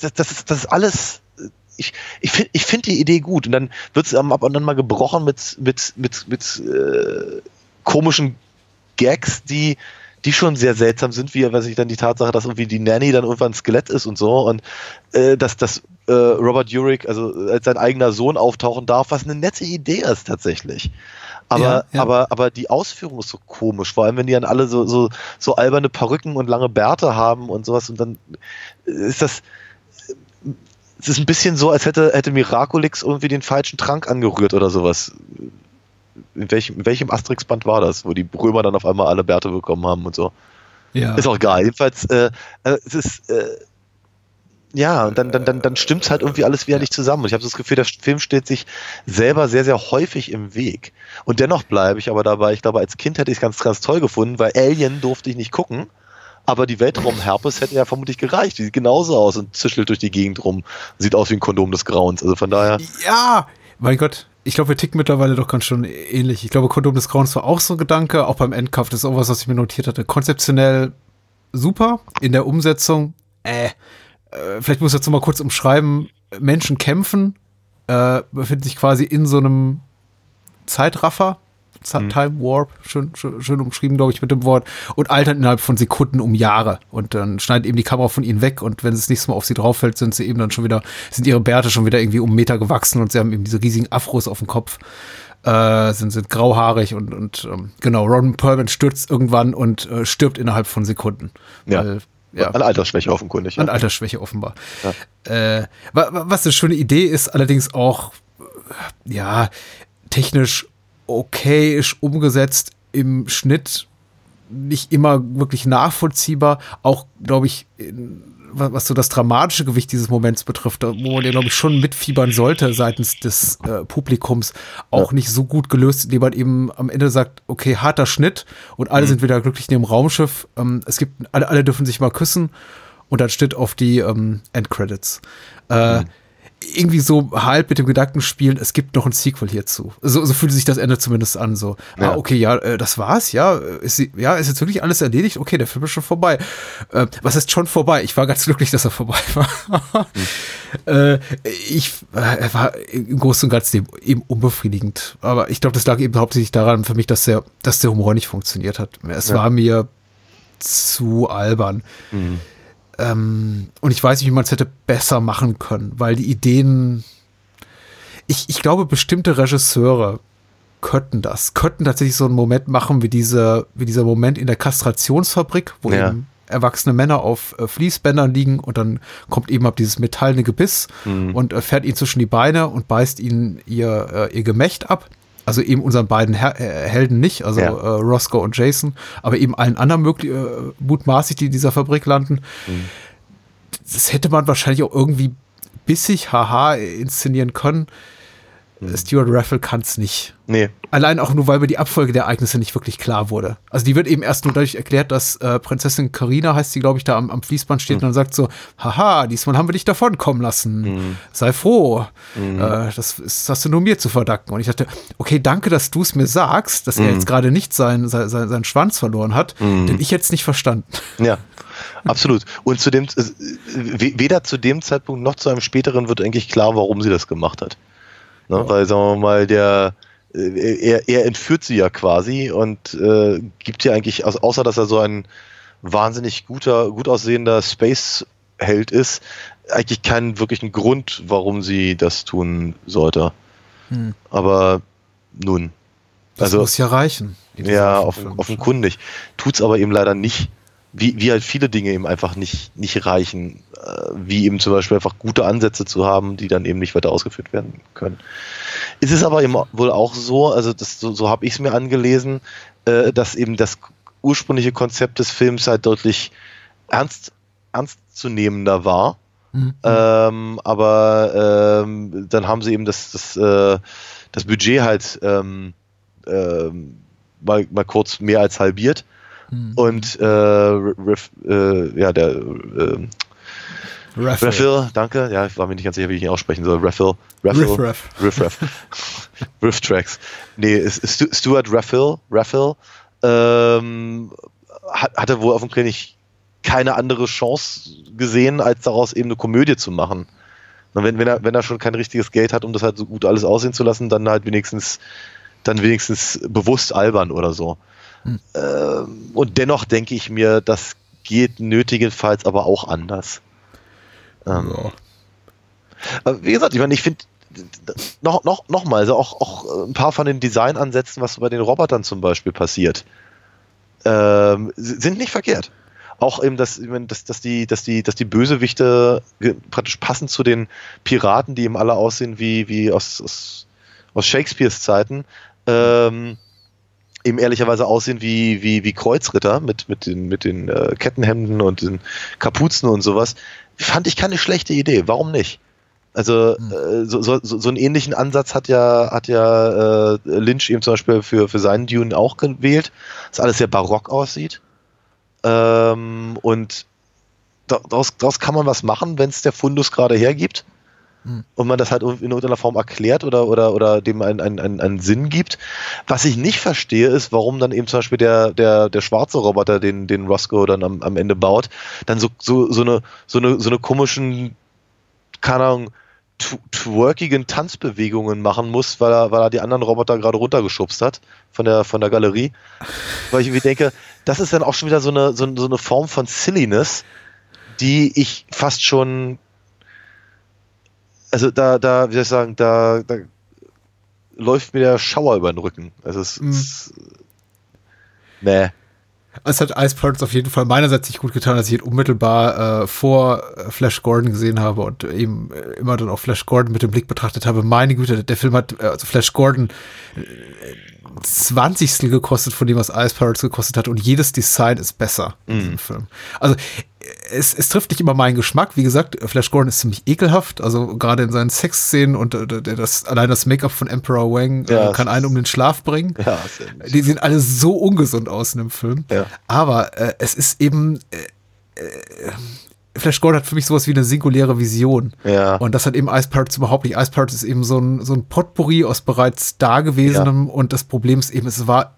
G: das, das, ist, das ist alles. Ich, ich finde ich find die Idee gut und dann wird es ab und an mal gebrochen mit, mit, mit, mit äh, komischen Gags, die, die schon sehr seltsam sind, wie weiß ich dann die Tatsache, dass irgendwie die Nanny dann irgendwann ein Skelett ist und so und äh, dass, dass äh, Robert Urich, also als sein eigener Sohn auftauchen darf, was eine nette Idee ist tatsächlich. Aber,
F: Ja, ja.
G: aber, aber die Ausführung ist so komisch, vor allem wenn die dann alle so, so, so alberne Perücken und lange Bärte haben und sowas und dann ist das, es ist ein bisschen so, als hätte, hätte Miraculix irgendwie den falschen Trank angerührt oder sowas. In welchem, in welchem Asterix-Band war das, wo die Römer dann auf einmal alle Bärte bekommen haben und so?
F: Ja.
G: Ist auch egal. Jedenfalls, äh, äh, es ist, äh, ja, und dann, dann, dann, dann stimmt's halt irgendwie alles wieder nicht zusammen. Und ich habe das Gefühl, der Film steht sich selber sehr, sehr häufig im Weg. Und dennoch bleibe ich aber dabei, ich glaube, als Kind hätte ich es ganz, ganz toll gefunden, weil Alien durfte ich nicht gucken. Aber die Weltraumherpes hätte ja vermutlich gereicht. Die sieht genauso aus und zischelt durch die Gegend rum. Sieht aus wie ein Kondom des Grauens. Also von daher.
F: Ja, mein Gott. Ich glaube, wir ticken mittlerweile doch ganz schon ähnlich. Ich glaube, Kondom des Grauens war auch so ein Gedanke. Auch beim Endkampf, das ist auch was, was ich mir notiert hatte. Konzeptionell super. In der Umsetzung, äh, äh vielleicht muss ich jetzt noch mal kurz umschreiben. Menschen kämpfen, äh, befinden sich quasi in so einem Zeitraffer. Z- Time Warp, schön, schön, schön umschrieben, glaube ich, mit dem Wort, und altern innerhalb von Sekunden um Jahre. Und dann schneidet eben die Kamera von ihnen weg und wenn es das nächste Mal auf sie drauf fällt, sind sie eben dann schon wieder, sind ihre Bärte schon wieder irgendwie um einen Meter gewachsen und sie haben eben diese riesigen Afros auf dem Kopf, äh, sind, sind grauhaarig und, und ähm, genau, Ron Perlman stürzt irgendwann und äh, stirbt innerhalb von Sekunden.
G: Ja.
F: Weil, ja.
G: An Altersschwäche offenkundig.
F: An
G: Ja.
F: Altersschwäche offenbar. Äh, wa- wa- was eine schöne Idee ist, allerdings auch, äh, ja, technisch okayisch umgesetzt, im Schnitt nicht immer wirklich nachvollziehbar. Auch, glaube ich, in, was so das dramatische Gewicht dieses Moments betrifft, wo man ja, glaube ich, schon mitfiebern sollte seitens des äh, Publikums, auch nicht so gut gelöst, indem man eben am Ende sagt, okay, harter Schnitt und alle sind wieder glücklich in dem Raumschiff. Ähm, es gibt, alle, alle dürfen sich mal küssen und dann Schnitt auf die ähm, Endcredits. Äh, Irgendwie so halb mit dem Gedanken spielen, es gibt noch ein Sequel hierzu. So, so fühlt sich das Ende zumindest an. So,
G: Ja.
F: ah, okay, ja, äh, das war's, ja. äh, Ist, ja, ist jetzt wirklich alles erledigt? Okay, der Film ist schon vorbei. Äh, was ist schon vorbei? Ich war ganz glücklich, dass er vorbei war. äh, ich äh, er war im Großen und Ganzen eben, eben unbefriedigend. Aber ich glaube, das lag eben hauptsächlich daran für mich, dass der, dass der Humor nicht funktioniert hat. Es
G: Ja.
F: war mir zu albern. Ähm, und ich weiß nicht, wie man es hätte besser machen können, weil die Ideen. Ich, ich glaube, bestimmte Regisseure könnten das, könnten tatsächlich so einen Moment machen wie, diese, wie dieser Moment in der Kastrationsfabrik, wo
G: Ja.
F: eben erwachsene Männer auf äh, Fließbändern liegen und dann kommt eben ab dieses metallene Gebiss und äh, fährt ihnen zwischen die Beine und beißt ihnen ihr, äh, ihr Gemächt ab. Also eben unseren beiden Her äh, Helden nicht, also
G: Ja.
F: äh, Roscoe und Jason, aber eben allen anderen möglich, äh, mutmaßlich, die in dieser Fabrik landen. Das hätte man wahrscheinlich auch irgendwie bissig, haha, inszenieren können. Stuart Raffle kann es nicht.
G: Nee.
F: Allein auch nur, weil mir die Abfolge der Ereignisse nicht wirklich klar wurde. Also die wird eben erst nur dadurch erklärt, dass äh, Prinzessin Carina heißt sie, glaube ich, da am, am Fließband steht und dann sagt so, haha, diesmal haben wir dich davonkommen lassen. Sei froh. Äh, das, ist, hast du nur mir zu verdanken. Und ich dachte, okay, danke, dass du es mir sagst, dass er jetzt gerade nicht sein, sein, sein, seinen Schwanz verloren hat, denn ich hätte es nicht verstanden.
G: Ja, absolut. Und zu dem, äh, we- weder zu dem Zeitpunkt noch zu einem späteren wird eigentlich klar, warum sie das gemacht hat. Ne? Weil, sagen wir mal, der, äh, er, er entführt sie ja quasi und äh, gibt ihr eigentlich, au- außer dass er so ein wahnsinnig guter, gut aussehender Space-Held ist, eigentlich keinen wirklichen Grund, warum sie das tun sollte. Aber nun.
F: Das
G: Also-
F: muss ja reichen.
G: Ja, offen, offenkundig. Tut's aber eben leider nicht. Wie, wie halt viele Dinge eben einfach nicht, nicht reichen. Äh, wie eben zum Beispiel einfach gute Ansätze zu haben, die dann eben nicht weiter ausgeführt werden können. Es ist aber eben wohl auch so, also das, so, so habe ich es mir angelesen, äh, dass eben das ursprüngliche Konzept des Films halt deutlich ernst, ernstzunehmender war.
F: Mhm.
G: Ähm, aber ähm, dann haben sie eben das, das, äh, das Budget halt ähm, ähm, mal, mal kurz mehr als halbiert.
F: Mhm.
G: Und äh, Riff, äh, ja, der äh,
F: Raffle.
G: Raffle, danke. Ja, ich war mir nicht ganz sicher, wie ich ihn aussprechen soll. Raffle. Raffle.
F: Riff Raff.
G: Riff Raff. Riff Tracks. Nee, ist, ist Stu- Stuart Raffle, Raffle ähm, hat, hatte wohl offenkundig keine andere Chance gesehen, als daraus eben eine Komödie zu machen. Und wenn, wenn, er, wenn er schon kein richtiges Geld hat, um das halt so gut alles aussehen zu lassen, dann halt wenigstens, dann wenigstens bewusst albern oder so. Hm. Ähm, und dennoch denke ich mir, das geht nötigenfalls aber auch anders. Ähm, ja. Aber wie gesagt, ich meine, ich finde noch, noch, noch mal, also auch, auch ein paar von den Designansätzen, was bei den Robotern zum Beispiel passiert, ähm, sind nicht verkehrt auch eben, dass, dass, dass, die, dass, die, dass die Bösewichte praktisch passen zu den Piraten, die eben alle aussehen wie, wie aus, aus, aus Shakespeares Zeiten, ähm, eben ehrlicherweise aussehen wie, wie, wie Kreuzritter mit, mit den, mit den äh, Kettenhemden und den Kapuzen und sowas, fand ich keine schlechte Idee. Warum nicht? Also hm. äh, so, so, so einen ähnlichen Ansatz hat ja, hat ja äh, Lynch eben zum Beispiel für, für seinen Dune auch gewählt, dass alles sehr barock aussieht. Ähm, und daraus, daraus kann man was machen, wenn es der Fundus gerade hergibt hm. und man das halt in irgendeiner Form erklärt oder, oder, oder dem einen, einen, einen Sinn gibt. Was ich nicht verstehe, ist, warum dann eben zum Beispiel der, der, der schwarze Roboter, den, den Roscoe dann am, am Ende baut, dann so, so, so, eine, so, eine, so eine komischen, keine Ahnung, twerkigen Tanzbewegungen machen muss, weil er, weil er die anderen Roboter gerade runtergeschubst hat von der, von der Galerie. Weil ich irgendwie denke, das ist dann auch schon wieder so eine, so, so eine Form von Silliness, die ich fast schon, also da, da, wie soll ich sagen, da, da läuft mir der Schauer über den Rücken. Also es mhm. ist, nee.
F: Es hat Ice Pirates auf jeden Fall meinerseits nicht gut getan, dass ich ihn unmittelbar äh, vor äh, Flash Gordon gesehen habe und eben äh, immer dann auch Flash Gordon mit dem Blick betrachtet habe. Meine Güte, der Film hat, äh, also Flash Gordon, Zwanzigstel gekostet von dem, was Ice Pirates gekostet hat und jedes Design ist besser in diesem mhm. Film. Also es, es trifft nicht immer meinen Geschmack. Wie gesagt, Flash Gordon ist ziemlich ekelhaft, also gerade in seinen Sexszenen und äh, das, allein das Make-up von Emperor Wang äh, ja, kann einen um den Schlaf bringen. Ja, Die sehen alle so ungesund aus in dem Film. Ja. Aber äh, es ist eben äh, äh, Flash Gordon hat für mich sowas wie eine singuläre Vision. Ja. Und das hat eben Ice Pirates überhaupt nicht. Ice Pirates ist eben so ein, so ein Potpourri aus bereits Dagewesenem ja. und das Problem ist eben, es war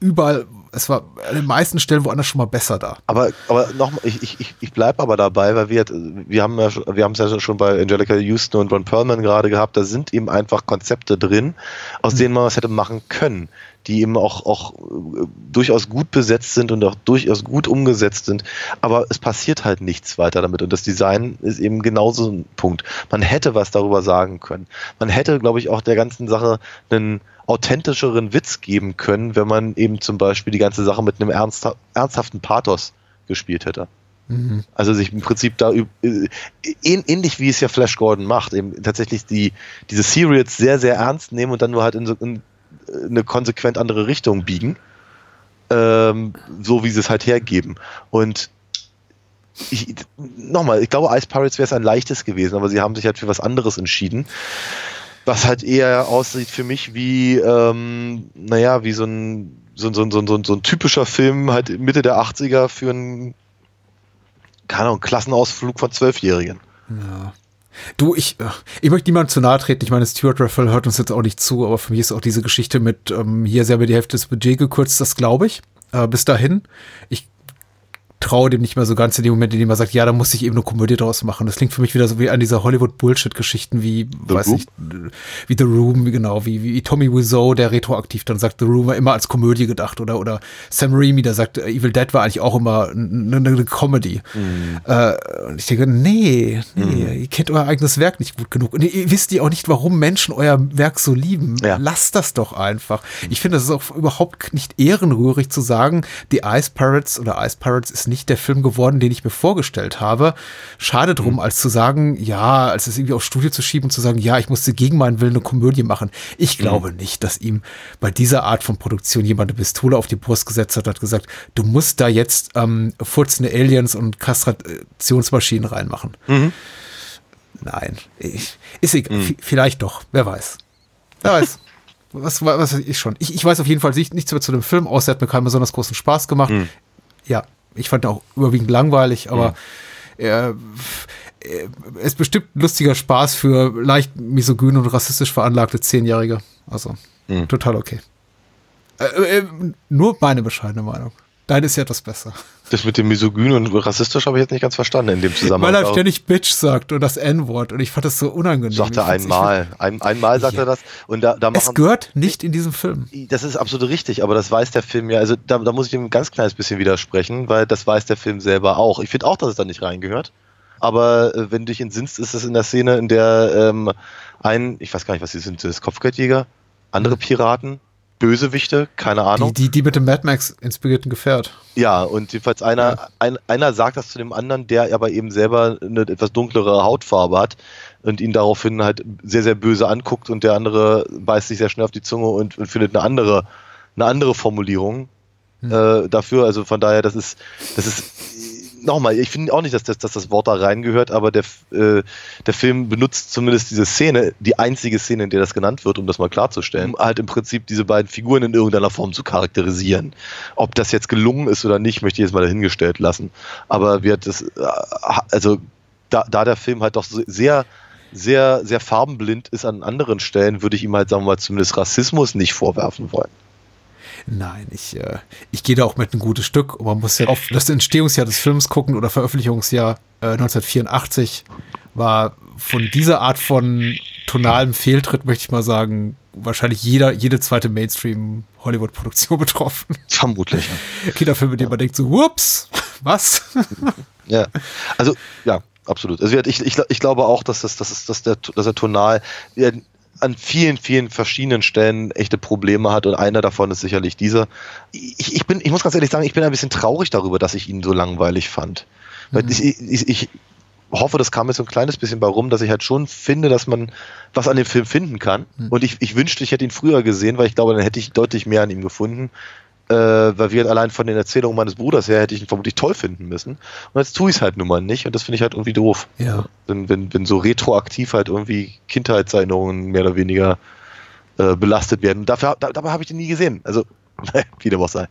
F: überall, es war an den meisten Stellen woanders schon mal besser da.
G: Aber, aber nochmal, ich, ich, ich bleibe aber dabei, weil wir, wir haben ja, wir haben es ja schon bei Angelica Houston und Ron Perlman gerade gehabt, da sind eben einfach Konzepte drin, aus mhm. denen man was hätte machen können die eben auch, auch äh, durchaus gut besetzt sind und auch durchaus gut umgesetzt sind. Aber es passiert halt nichts weiter damit. Und das Design ist eben genauso ein Punkt. Man hätte was darüber sagen können. Man hätte, glaube ich, auch der ganzen Sache einen authentischeren Witz geben können, wenn man eben zum Beispiel die ganze Sache mit einem ernst, ernsthaften Pathos gespielt hätte. Mhm. Also sich im Prinzip da äh, ähnlich wie es ja Flash Gordon macht, eben tatsächlich die diese Serials sehr sehr ernst nehmen und dann nur halt in so in eine konsequent andere Richtung biegen, ähm, so wie sie es halt hergeben. Und ich, nochmal, ich glaube, Ice Pirates wäre es ein leichtes gewesen, aber sie haben sich halt für was anderes entschieden. Was halt eher aussieht für mich wie, ähm, naja, wie so ein, so, so, so, so, so ein typischer Film halt Mitte der 80er für einen, keine Ahnung, Klassenausflug von Zwölfjährigen.
F: Ja. Du, ich, äh, ich möchte niemandem zu nahe treten. Ich meine, Stuart Raffel hört uns jetzt auch nicht zu, aber für mich ist auch diese Geschichte mit, ähm, hier selber die Hälfte des Budget gekürzt, das glaube ich. Äh, bis dahin. Ich traue dem nicht mehr so ganz in dem Moment, in dem er sagt, ja, da muss ich eben eine Komödie draus machen. Das klingt für mich wieder so wie an dieser Hollywood-Bullshit-Geschichten wie, The weiß Room? nicht, wie The Room, genau, wie, wie Tommy Wiseau, der retroaktiv dann sagt, The Room war immer als Komödie gedacht oder, oder Sam Raimi, der sagt, Evil Dead war eigentlich auch immer eine, eine Comedy. Mhm. Äh, und ich denke, nee, nee, mhm. ihr kennt euer eigenes Werk nicht gut genug. Und ihr wisst ihr auch nicht, warum Menschen euer Werk so lieben. Ja. Lasst das doch einfach. Ich finde, das ist auch überhaupt nicht ehrenrührig zu sagen, die Ice Pirates oder Ice Pirates ist nicht der Film geworden, den ich mir vorgestellt habe. Schade drum, mhm. als zu sagen, ja, als es irgendwie aufs Studio zu schieben, zu sagen, ja, ich musste gegen meinen Willen eine Komödie machen. Ich glaube mhm. nicht, dass ihm bei dieser Art von Produktion jemand eine Pistole auf die Brust gesetzt hat, hat gesagt, du musst da jetzt ähm, furzende Aliens und Kastrationsmaschinen reinmachen. Mhm. Nein, ich, ist egal. Mhm. Vielleicht doch, wer weiß. Wer weiß. was, was weiß ich schon. Ich, ich weiß auf jeden Fall nichts mehr zu dem Film, außer er hat mir keinen besonders großen Spaß gemacht. Mhm. Ja, ich fand ihn auch überwiegend langweilig, aber mhm. er, er ist bestimmt ein lustiger Spaß für leicht misogyn und rassistisch veranlagte Zehnjährige. Also mhm. total okay. Äh, äh, nur meine bescheidene Meinung. Nein, ist ja etwas besser.
G: Das mit dem Misogyn und rassistisch habe ich jetzt nicht ganz verstanden in dem Zusammenhang.
F: Weil er ständig Bitch sagt und das N-Wort und ich fand das so unangenehm.
G: Sagt er einmal. Ein, einmal sagt
F: Ja.
G: er das. Und da, da
F: Es
G: machen,
F: gehört nicht in diesem Film.
G: das ist absolut richtig, aber das weiß der Film ja. Also da, da muss ich dem ein ganz kleines bisschen widersprechen, weil das weiß der Film selber auch. Ich finde auch, dass es da nicht reingehört. Aber äh, wenn du dich entsinnst, ist es in der Szene, in der ähm, ein, ich weiß gar nicht, was sie sind, das Kopfgeldjäger, andere Piraten, Bösewichte, keine Ahnung.
F: Die, die, die mit dem Mad Max inspirierten Gefährt.
G: Ja, und jedenfalls einer, ein, einer sagt das zu dem anderen, der aber eben selber eine etwas dunklere Hautfarbe hat und ihn daraufhin halt sehr, sehr böse anguckt und der andere beißt sich sehr schnell auf die Zunge und, und findet eine andere, eine andere Formulierung äh, dafür. Also von daher, das ist, das ist nochmal, ich finde auch nicht, dass das, dass das Wort da reingehört, aber der, äh, der Film benutzt zumindest diese Szene, die einzige Szene, in der das genannt wird, um das mal klarzustellen, um halt im Prinzip diese beiden Figuren in irgendeiner Form zu charakterisieren. Ob das jetzt gelungen ist oder nicht, möchte ich jetzt mal dahingestellt lassen. Aber wir das, äh, also da, da der Film halt doch sehr sehr, sehr farbenblind ist an anderen Stellen, würde ich ihm halt, sagen wir mal, zumindest Rassismus nicht vorwerfen wollen.
F: Nein, ich, äh, ich gehe da auch mit ein gutes Stück. Und man muss ja auf das Entstehungsjahr des Films gucken oder Veröffentlichungsjahr äh, 1984 war von dieser Art von tonalem Fehltritt, möchte ich mal sagen, wahrscheinlich jeder, jede zweite Mainstream-Hollywood-Produktion betroffen.
G: Vermutlich.
F: Kinderfilm, mit dem man denkt so, whoops, was?
G: Ja, also ja, absolut. Also ich, ich, ich glaube auch, dass das, das ist, dass der, dass der Tonal ja, an vielen, vielen verschiedenen Stellen echte Probleme hat und einer davon ist sicherlich dieser. Ich, ich bin, ich muss ganz ehrlich sagen, ich bin ein bisschen traurig darüber, dass ich ihn so langweilig fand. Weil ich, ich, ich hoffe, das kam jetzt so ein kleines bisschen bei rum, dass ich halt schon finde, dass man was an dem Film finden kann. Und ich, ich wünschte, ich hätte ihn früher gesehen, weil ich glaube, dann hätte ich deutlich mehr an ihm gefunden. Äh, weil wir allein von den Erzählungen meines Bruders her hätte ich ihn vermutlich toll finden müssen. Und jetzt tue ich es halt nun mal nicht und das finde ich halt irgendwie doof.
F: Ja.
G: Wenn, wenn, wenn so retroaktiv halt irgendwie Kindheitserinnerungen mehr oder weniger äh, belastet werden. Dafür, da, dabei habe ich den nie gesehen. Also, wie dem auch sei.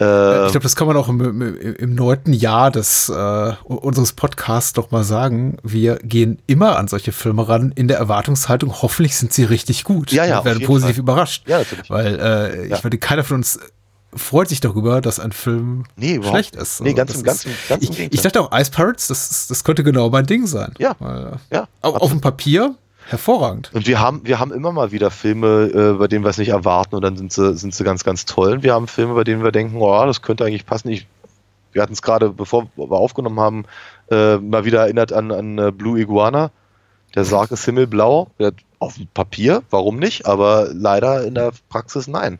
G: Äh,
F: Ich glaube, das kann man auch im, im, im neunten Jahr des äh, unseres Podcasts doch mal sagen. Wir gehen immer an solche Filme ran in der Erwartungshaltung. Hoffentlich sind sie richtig gut.
G: Ja, ja, auf
F: werden positiv
G: Fall.
F: überrascht.
G: Ja, natürlich.
F: Weil äh, ich
G: Ja.
F: meine, keiner von uns freut sich darüber, dass ein Film
G: Nee,
F: schlecht ist.
G: Nee, ganz im- ganz
F: ist-
G: ganz
F: ich, ich dachte auch, Ice Pirates, das, ist- das könnte genau mein Ding sein.
G: Ja.
F: Weil,
G: ja,
F: auf, auf dem Papier hervorragend.
G: Und wir haben, wir haben immer mal wieder Filme, äh, bei denen wir es nicht erwarten und dann sind sie, sind sie ganz, ganz toll. Und wir haben Filme, bei denen wir denken, oh, das könnte eigentlich passen. Ich, wir hatten es gerade, bevor wir aufgenommen haben, äh, mal wieder erinnert an, an äh, Blue Iguana. Der Sarg ist himmelblau. Auf dem Papier, warum nicht? Aber leider in der Praxis nein.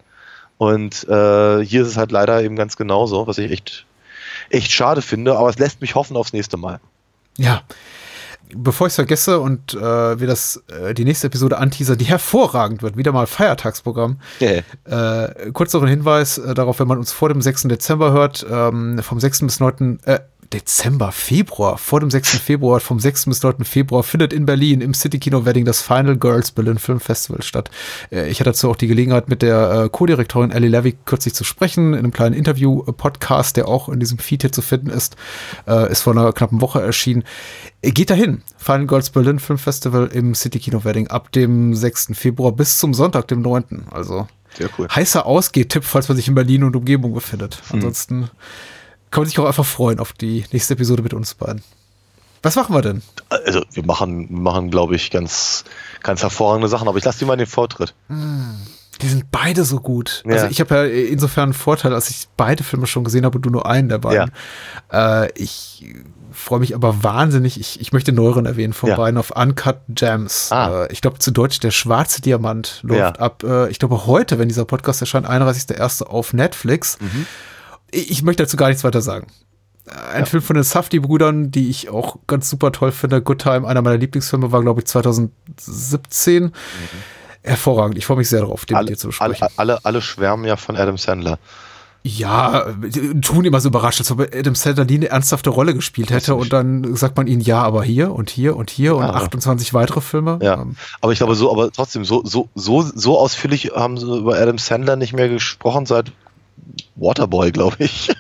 G: Und äh, hier ist es halt leider eben ganz genauso, was ich echt, echt schade finde. Aber es lässt mich hoffen aufs nächste Mal.
F: Ja. Bevor ich es vergesse und äh, wir das äh, die nächste Episode anteasern, die hervorragend wird, wieder mal Feiertagsprogramm.
G: Yeah.
F: Äh, kurz noch ein Hinweis äh, darauf, wenn man uns vor dem 6. Dezember hört, ähm, vom 6. bis 9. Dezember, Februar, vor dem 6. Februar, vom 6. bis 9. Februar findet in Berlin im City Kino Wedding das Final Girls Berlin Film Festival statt. Äh, ich hatte dazu auch die Gelegenheit, mit der äh, Co-Direktorin Ellie Levy kürzlich zu sprechen, in einem kleinen Interview-Podcast, der auch in diesem Feed hier zu finden ist, äh, ist vor einer knappen Woche erschienen. Geht dahin. Final Girls Berlin Film Festival im City Kino Wedding ab dem 6. Februar bis zum Sonntag, dem 9. Also
G: Sehr cool.
F: heißer Ausgehtipp, falls man sich in Berlin und Umgebung befindet. Ansonsten kann man sich auch einfach freuen auf die nächste Episode mit uns beiden. Was machen wir denn?
G: Also wir machen, machen glaube ich, ganz, ganz hervorragende Sachen, aber ich lasse dir mal den Vortritt.
F: Die sind beide so gut.
G: Ja.
F: Also ich habe ja insofern einen Vorteil, als ich beide Filme schon gesehen habe und du nur einen der beiden. Äh, ich freue mich aber wahnsinnig. Ich, ich möchte neueren erwähnen von
G: Ja.
F: beiden auf Uncut Gems.
G: Ah.
F: Äh, ich glaube zu Deutsch der schwarze Diamant läuft
G: Ja.
F: ab. Äh, ich glaube heute, wenn dieser Podcast erscheint, 31.01. auf Netflix.
G: Mhm.
F: Ich, möchte dazu gar nichts weiter sagen. Ein Film von den Safdie-Brüdern, die ich auch ganz super toll finde. Good Time, einer meiner Lieblingsfilme, war, glaube ich, 2017. Hervorragend. Ich freue mich sehr darauf, den mit
G: Mhm. Alle,
F: dir zu
G: alle,
F: besprechen.
G: alle, alle schwärmen ja von Adam Sandler.
F: Ja, tun immer so überrascht, als ob Adam Sandler nie eine ernsthafte Rolle gespielt hätte und dann sagt man ihnen ja, aber hier und hier und hier und
G: Ja.
F: 28 weitere Filme.
G: Ja.
F: Ähm,
G: Aber ich glaube, so, aber trotzdem, so, so, so, so ausführlich haben sie über Adam Sandler nicht mehr gesprochen seit Waterboy, glaube ich.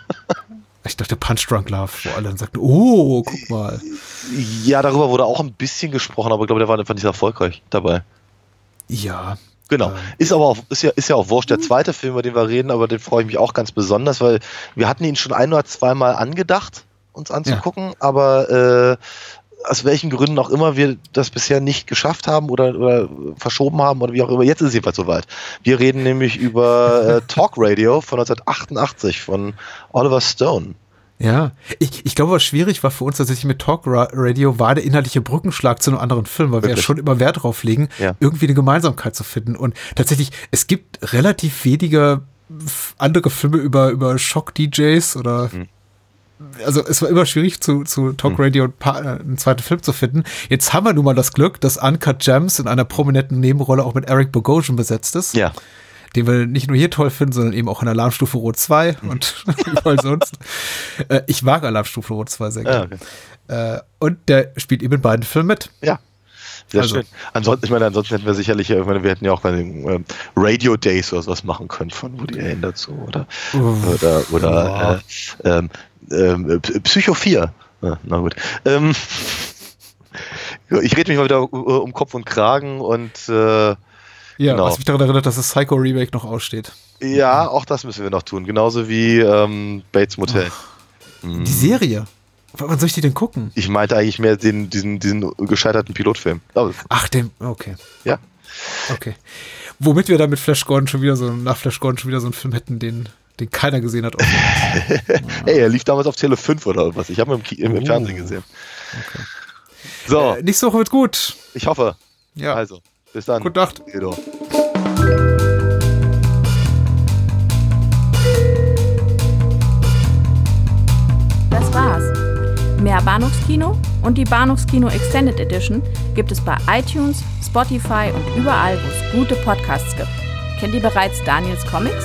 F: Ich dachte Punch Drunk Love, wo alle dann sagten, oh, guck mal.
G: Ja, darüber wurde auch ein bisschen gesprochen, aber ich glaube, der war einfach nicht erfolgreich dabei.
F: Ja,
G: Genau. Ist aber auch, ist ja, ist ja auch wurscht. Der zweite Film, über den wir reden, aber den freue ich mich auch ganz besonders, weil wir hatten ihn schon ein oder zweimal angedacht, uns anzugucken, aber äh, aus welchen Gründen auch immer wir das bisher nicht geschafft haben oder, oder verschoben haben oder wie auch immer. Jetzt ist es jedenfals soweit. Wir reden nämlich über äh, Talk Radio von 1988 von Oliver Stone.
F: Ja, ich, ich glaube, was schwierig war für uns tatsächlich mit Talk Ra- Radio, war der inhaltliche Brückenschlag zu einem anderen Film, weil wir ja
G: Wirklich?
F: schon immer Wert drauf legen,
G: Ja.
F: irgendwie eine Gemeinsamkeit zu finden. Und tatsächlich, es gibt relativ wenige andere Filme über, über Schock-DJs oder
G: Mhm.
F: Also es war immer schwierig zu, zu Talk Radio ein paar- äh, einen zweiten Film zu finden. Jetzt haben wir nun mal das Glück, dass Uncut Gems in einer prominenten Nebenrolle auch mit Eric Bogosian besetzt ist
G: Ja.
F: den wir nicht nur hier toll finden, sondern eben auch in Alarmstufe Rot 2
G: Mhm.
F: und überall sonst. Äh, ich mag Alarmstufe Rot 2 sehr
G: Ja,
F: gerne. Äh, und der spielt eben in beiden Filmen mit.
G: Ja. Sehr
F: Also-
G: schön. Ansonsten, ich meine, ansonsten hätten wir sicherlich, ich meine, wir hätten ja auch bei den ähm, Radio Days oder sowas machen können von Woody Allen dazu oder oder oder äh, ähm, ähm, P- Psycho 4. Ja, na gut. Ähm, ich rede mich mal wieder uh, um Kopf und Kragen und äh,
F: Ja,
G: Genau.
F: was mich daran erinnert, dass das Psycho Remake noch aussteht.
G: ja, auch das müssen wir noch tun. Genauso wie ähm, Bates Motel. Mhm.
F: Die Serie. Wann soll ich die denn gucken?
G: Ich meinte eigentlich mehr den, diesen, diesen gescheiterten Pilotfilm. Aber,
F: Ach, dem, okay.
G: ja.
F: Okay. Womit wir dann mit Flash Gordon schon wieder so, nach Flash Gordon schon wieder so einen Film hätten, den, den keiner gesehen hat.
G: Hey, er lief damals auf Tele 5 oder was. Ich habe ihn im, im,
F: Oh.
G: Fernsehen gesehen. So,
F: Äh, nächste Woche wird gut.
G: ich hoffe.
F: Ja.
G: Also, bis dann.
F: Gute Nacht.
G: Edo.
B: Das war's. Mehr Bahnhofskino und die Bahnhofskino Extended Edition gibt es bei iTunes, Spotify und überall, wo es gute Podcasts gibt. Kennt ihr bereits Daniels Comics?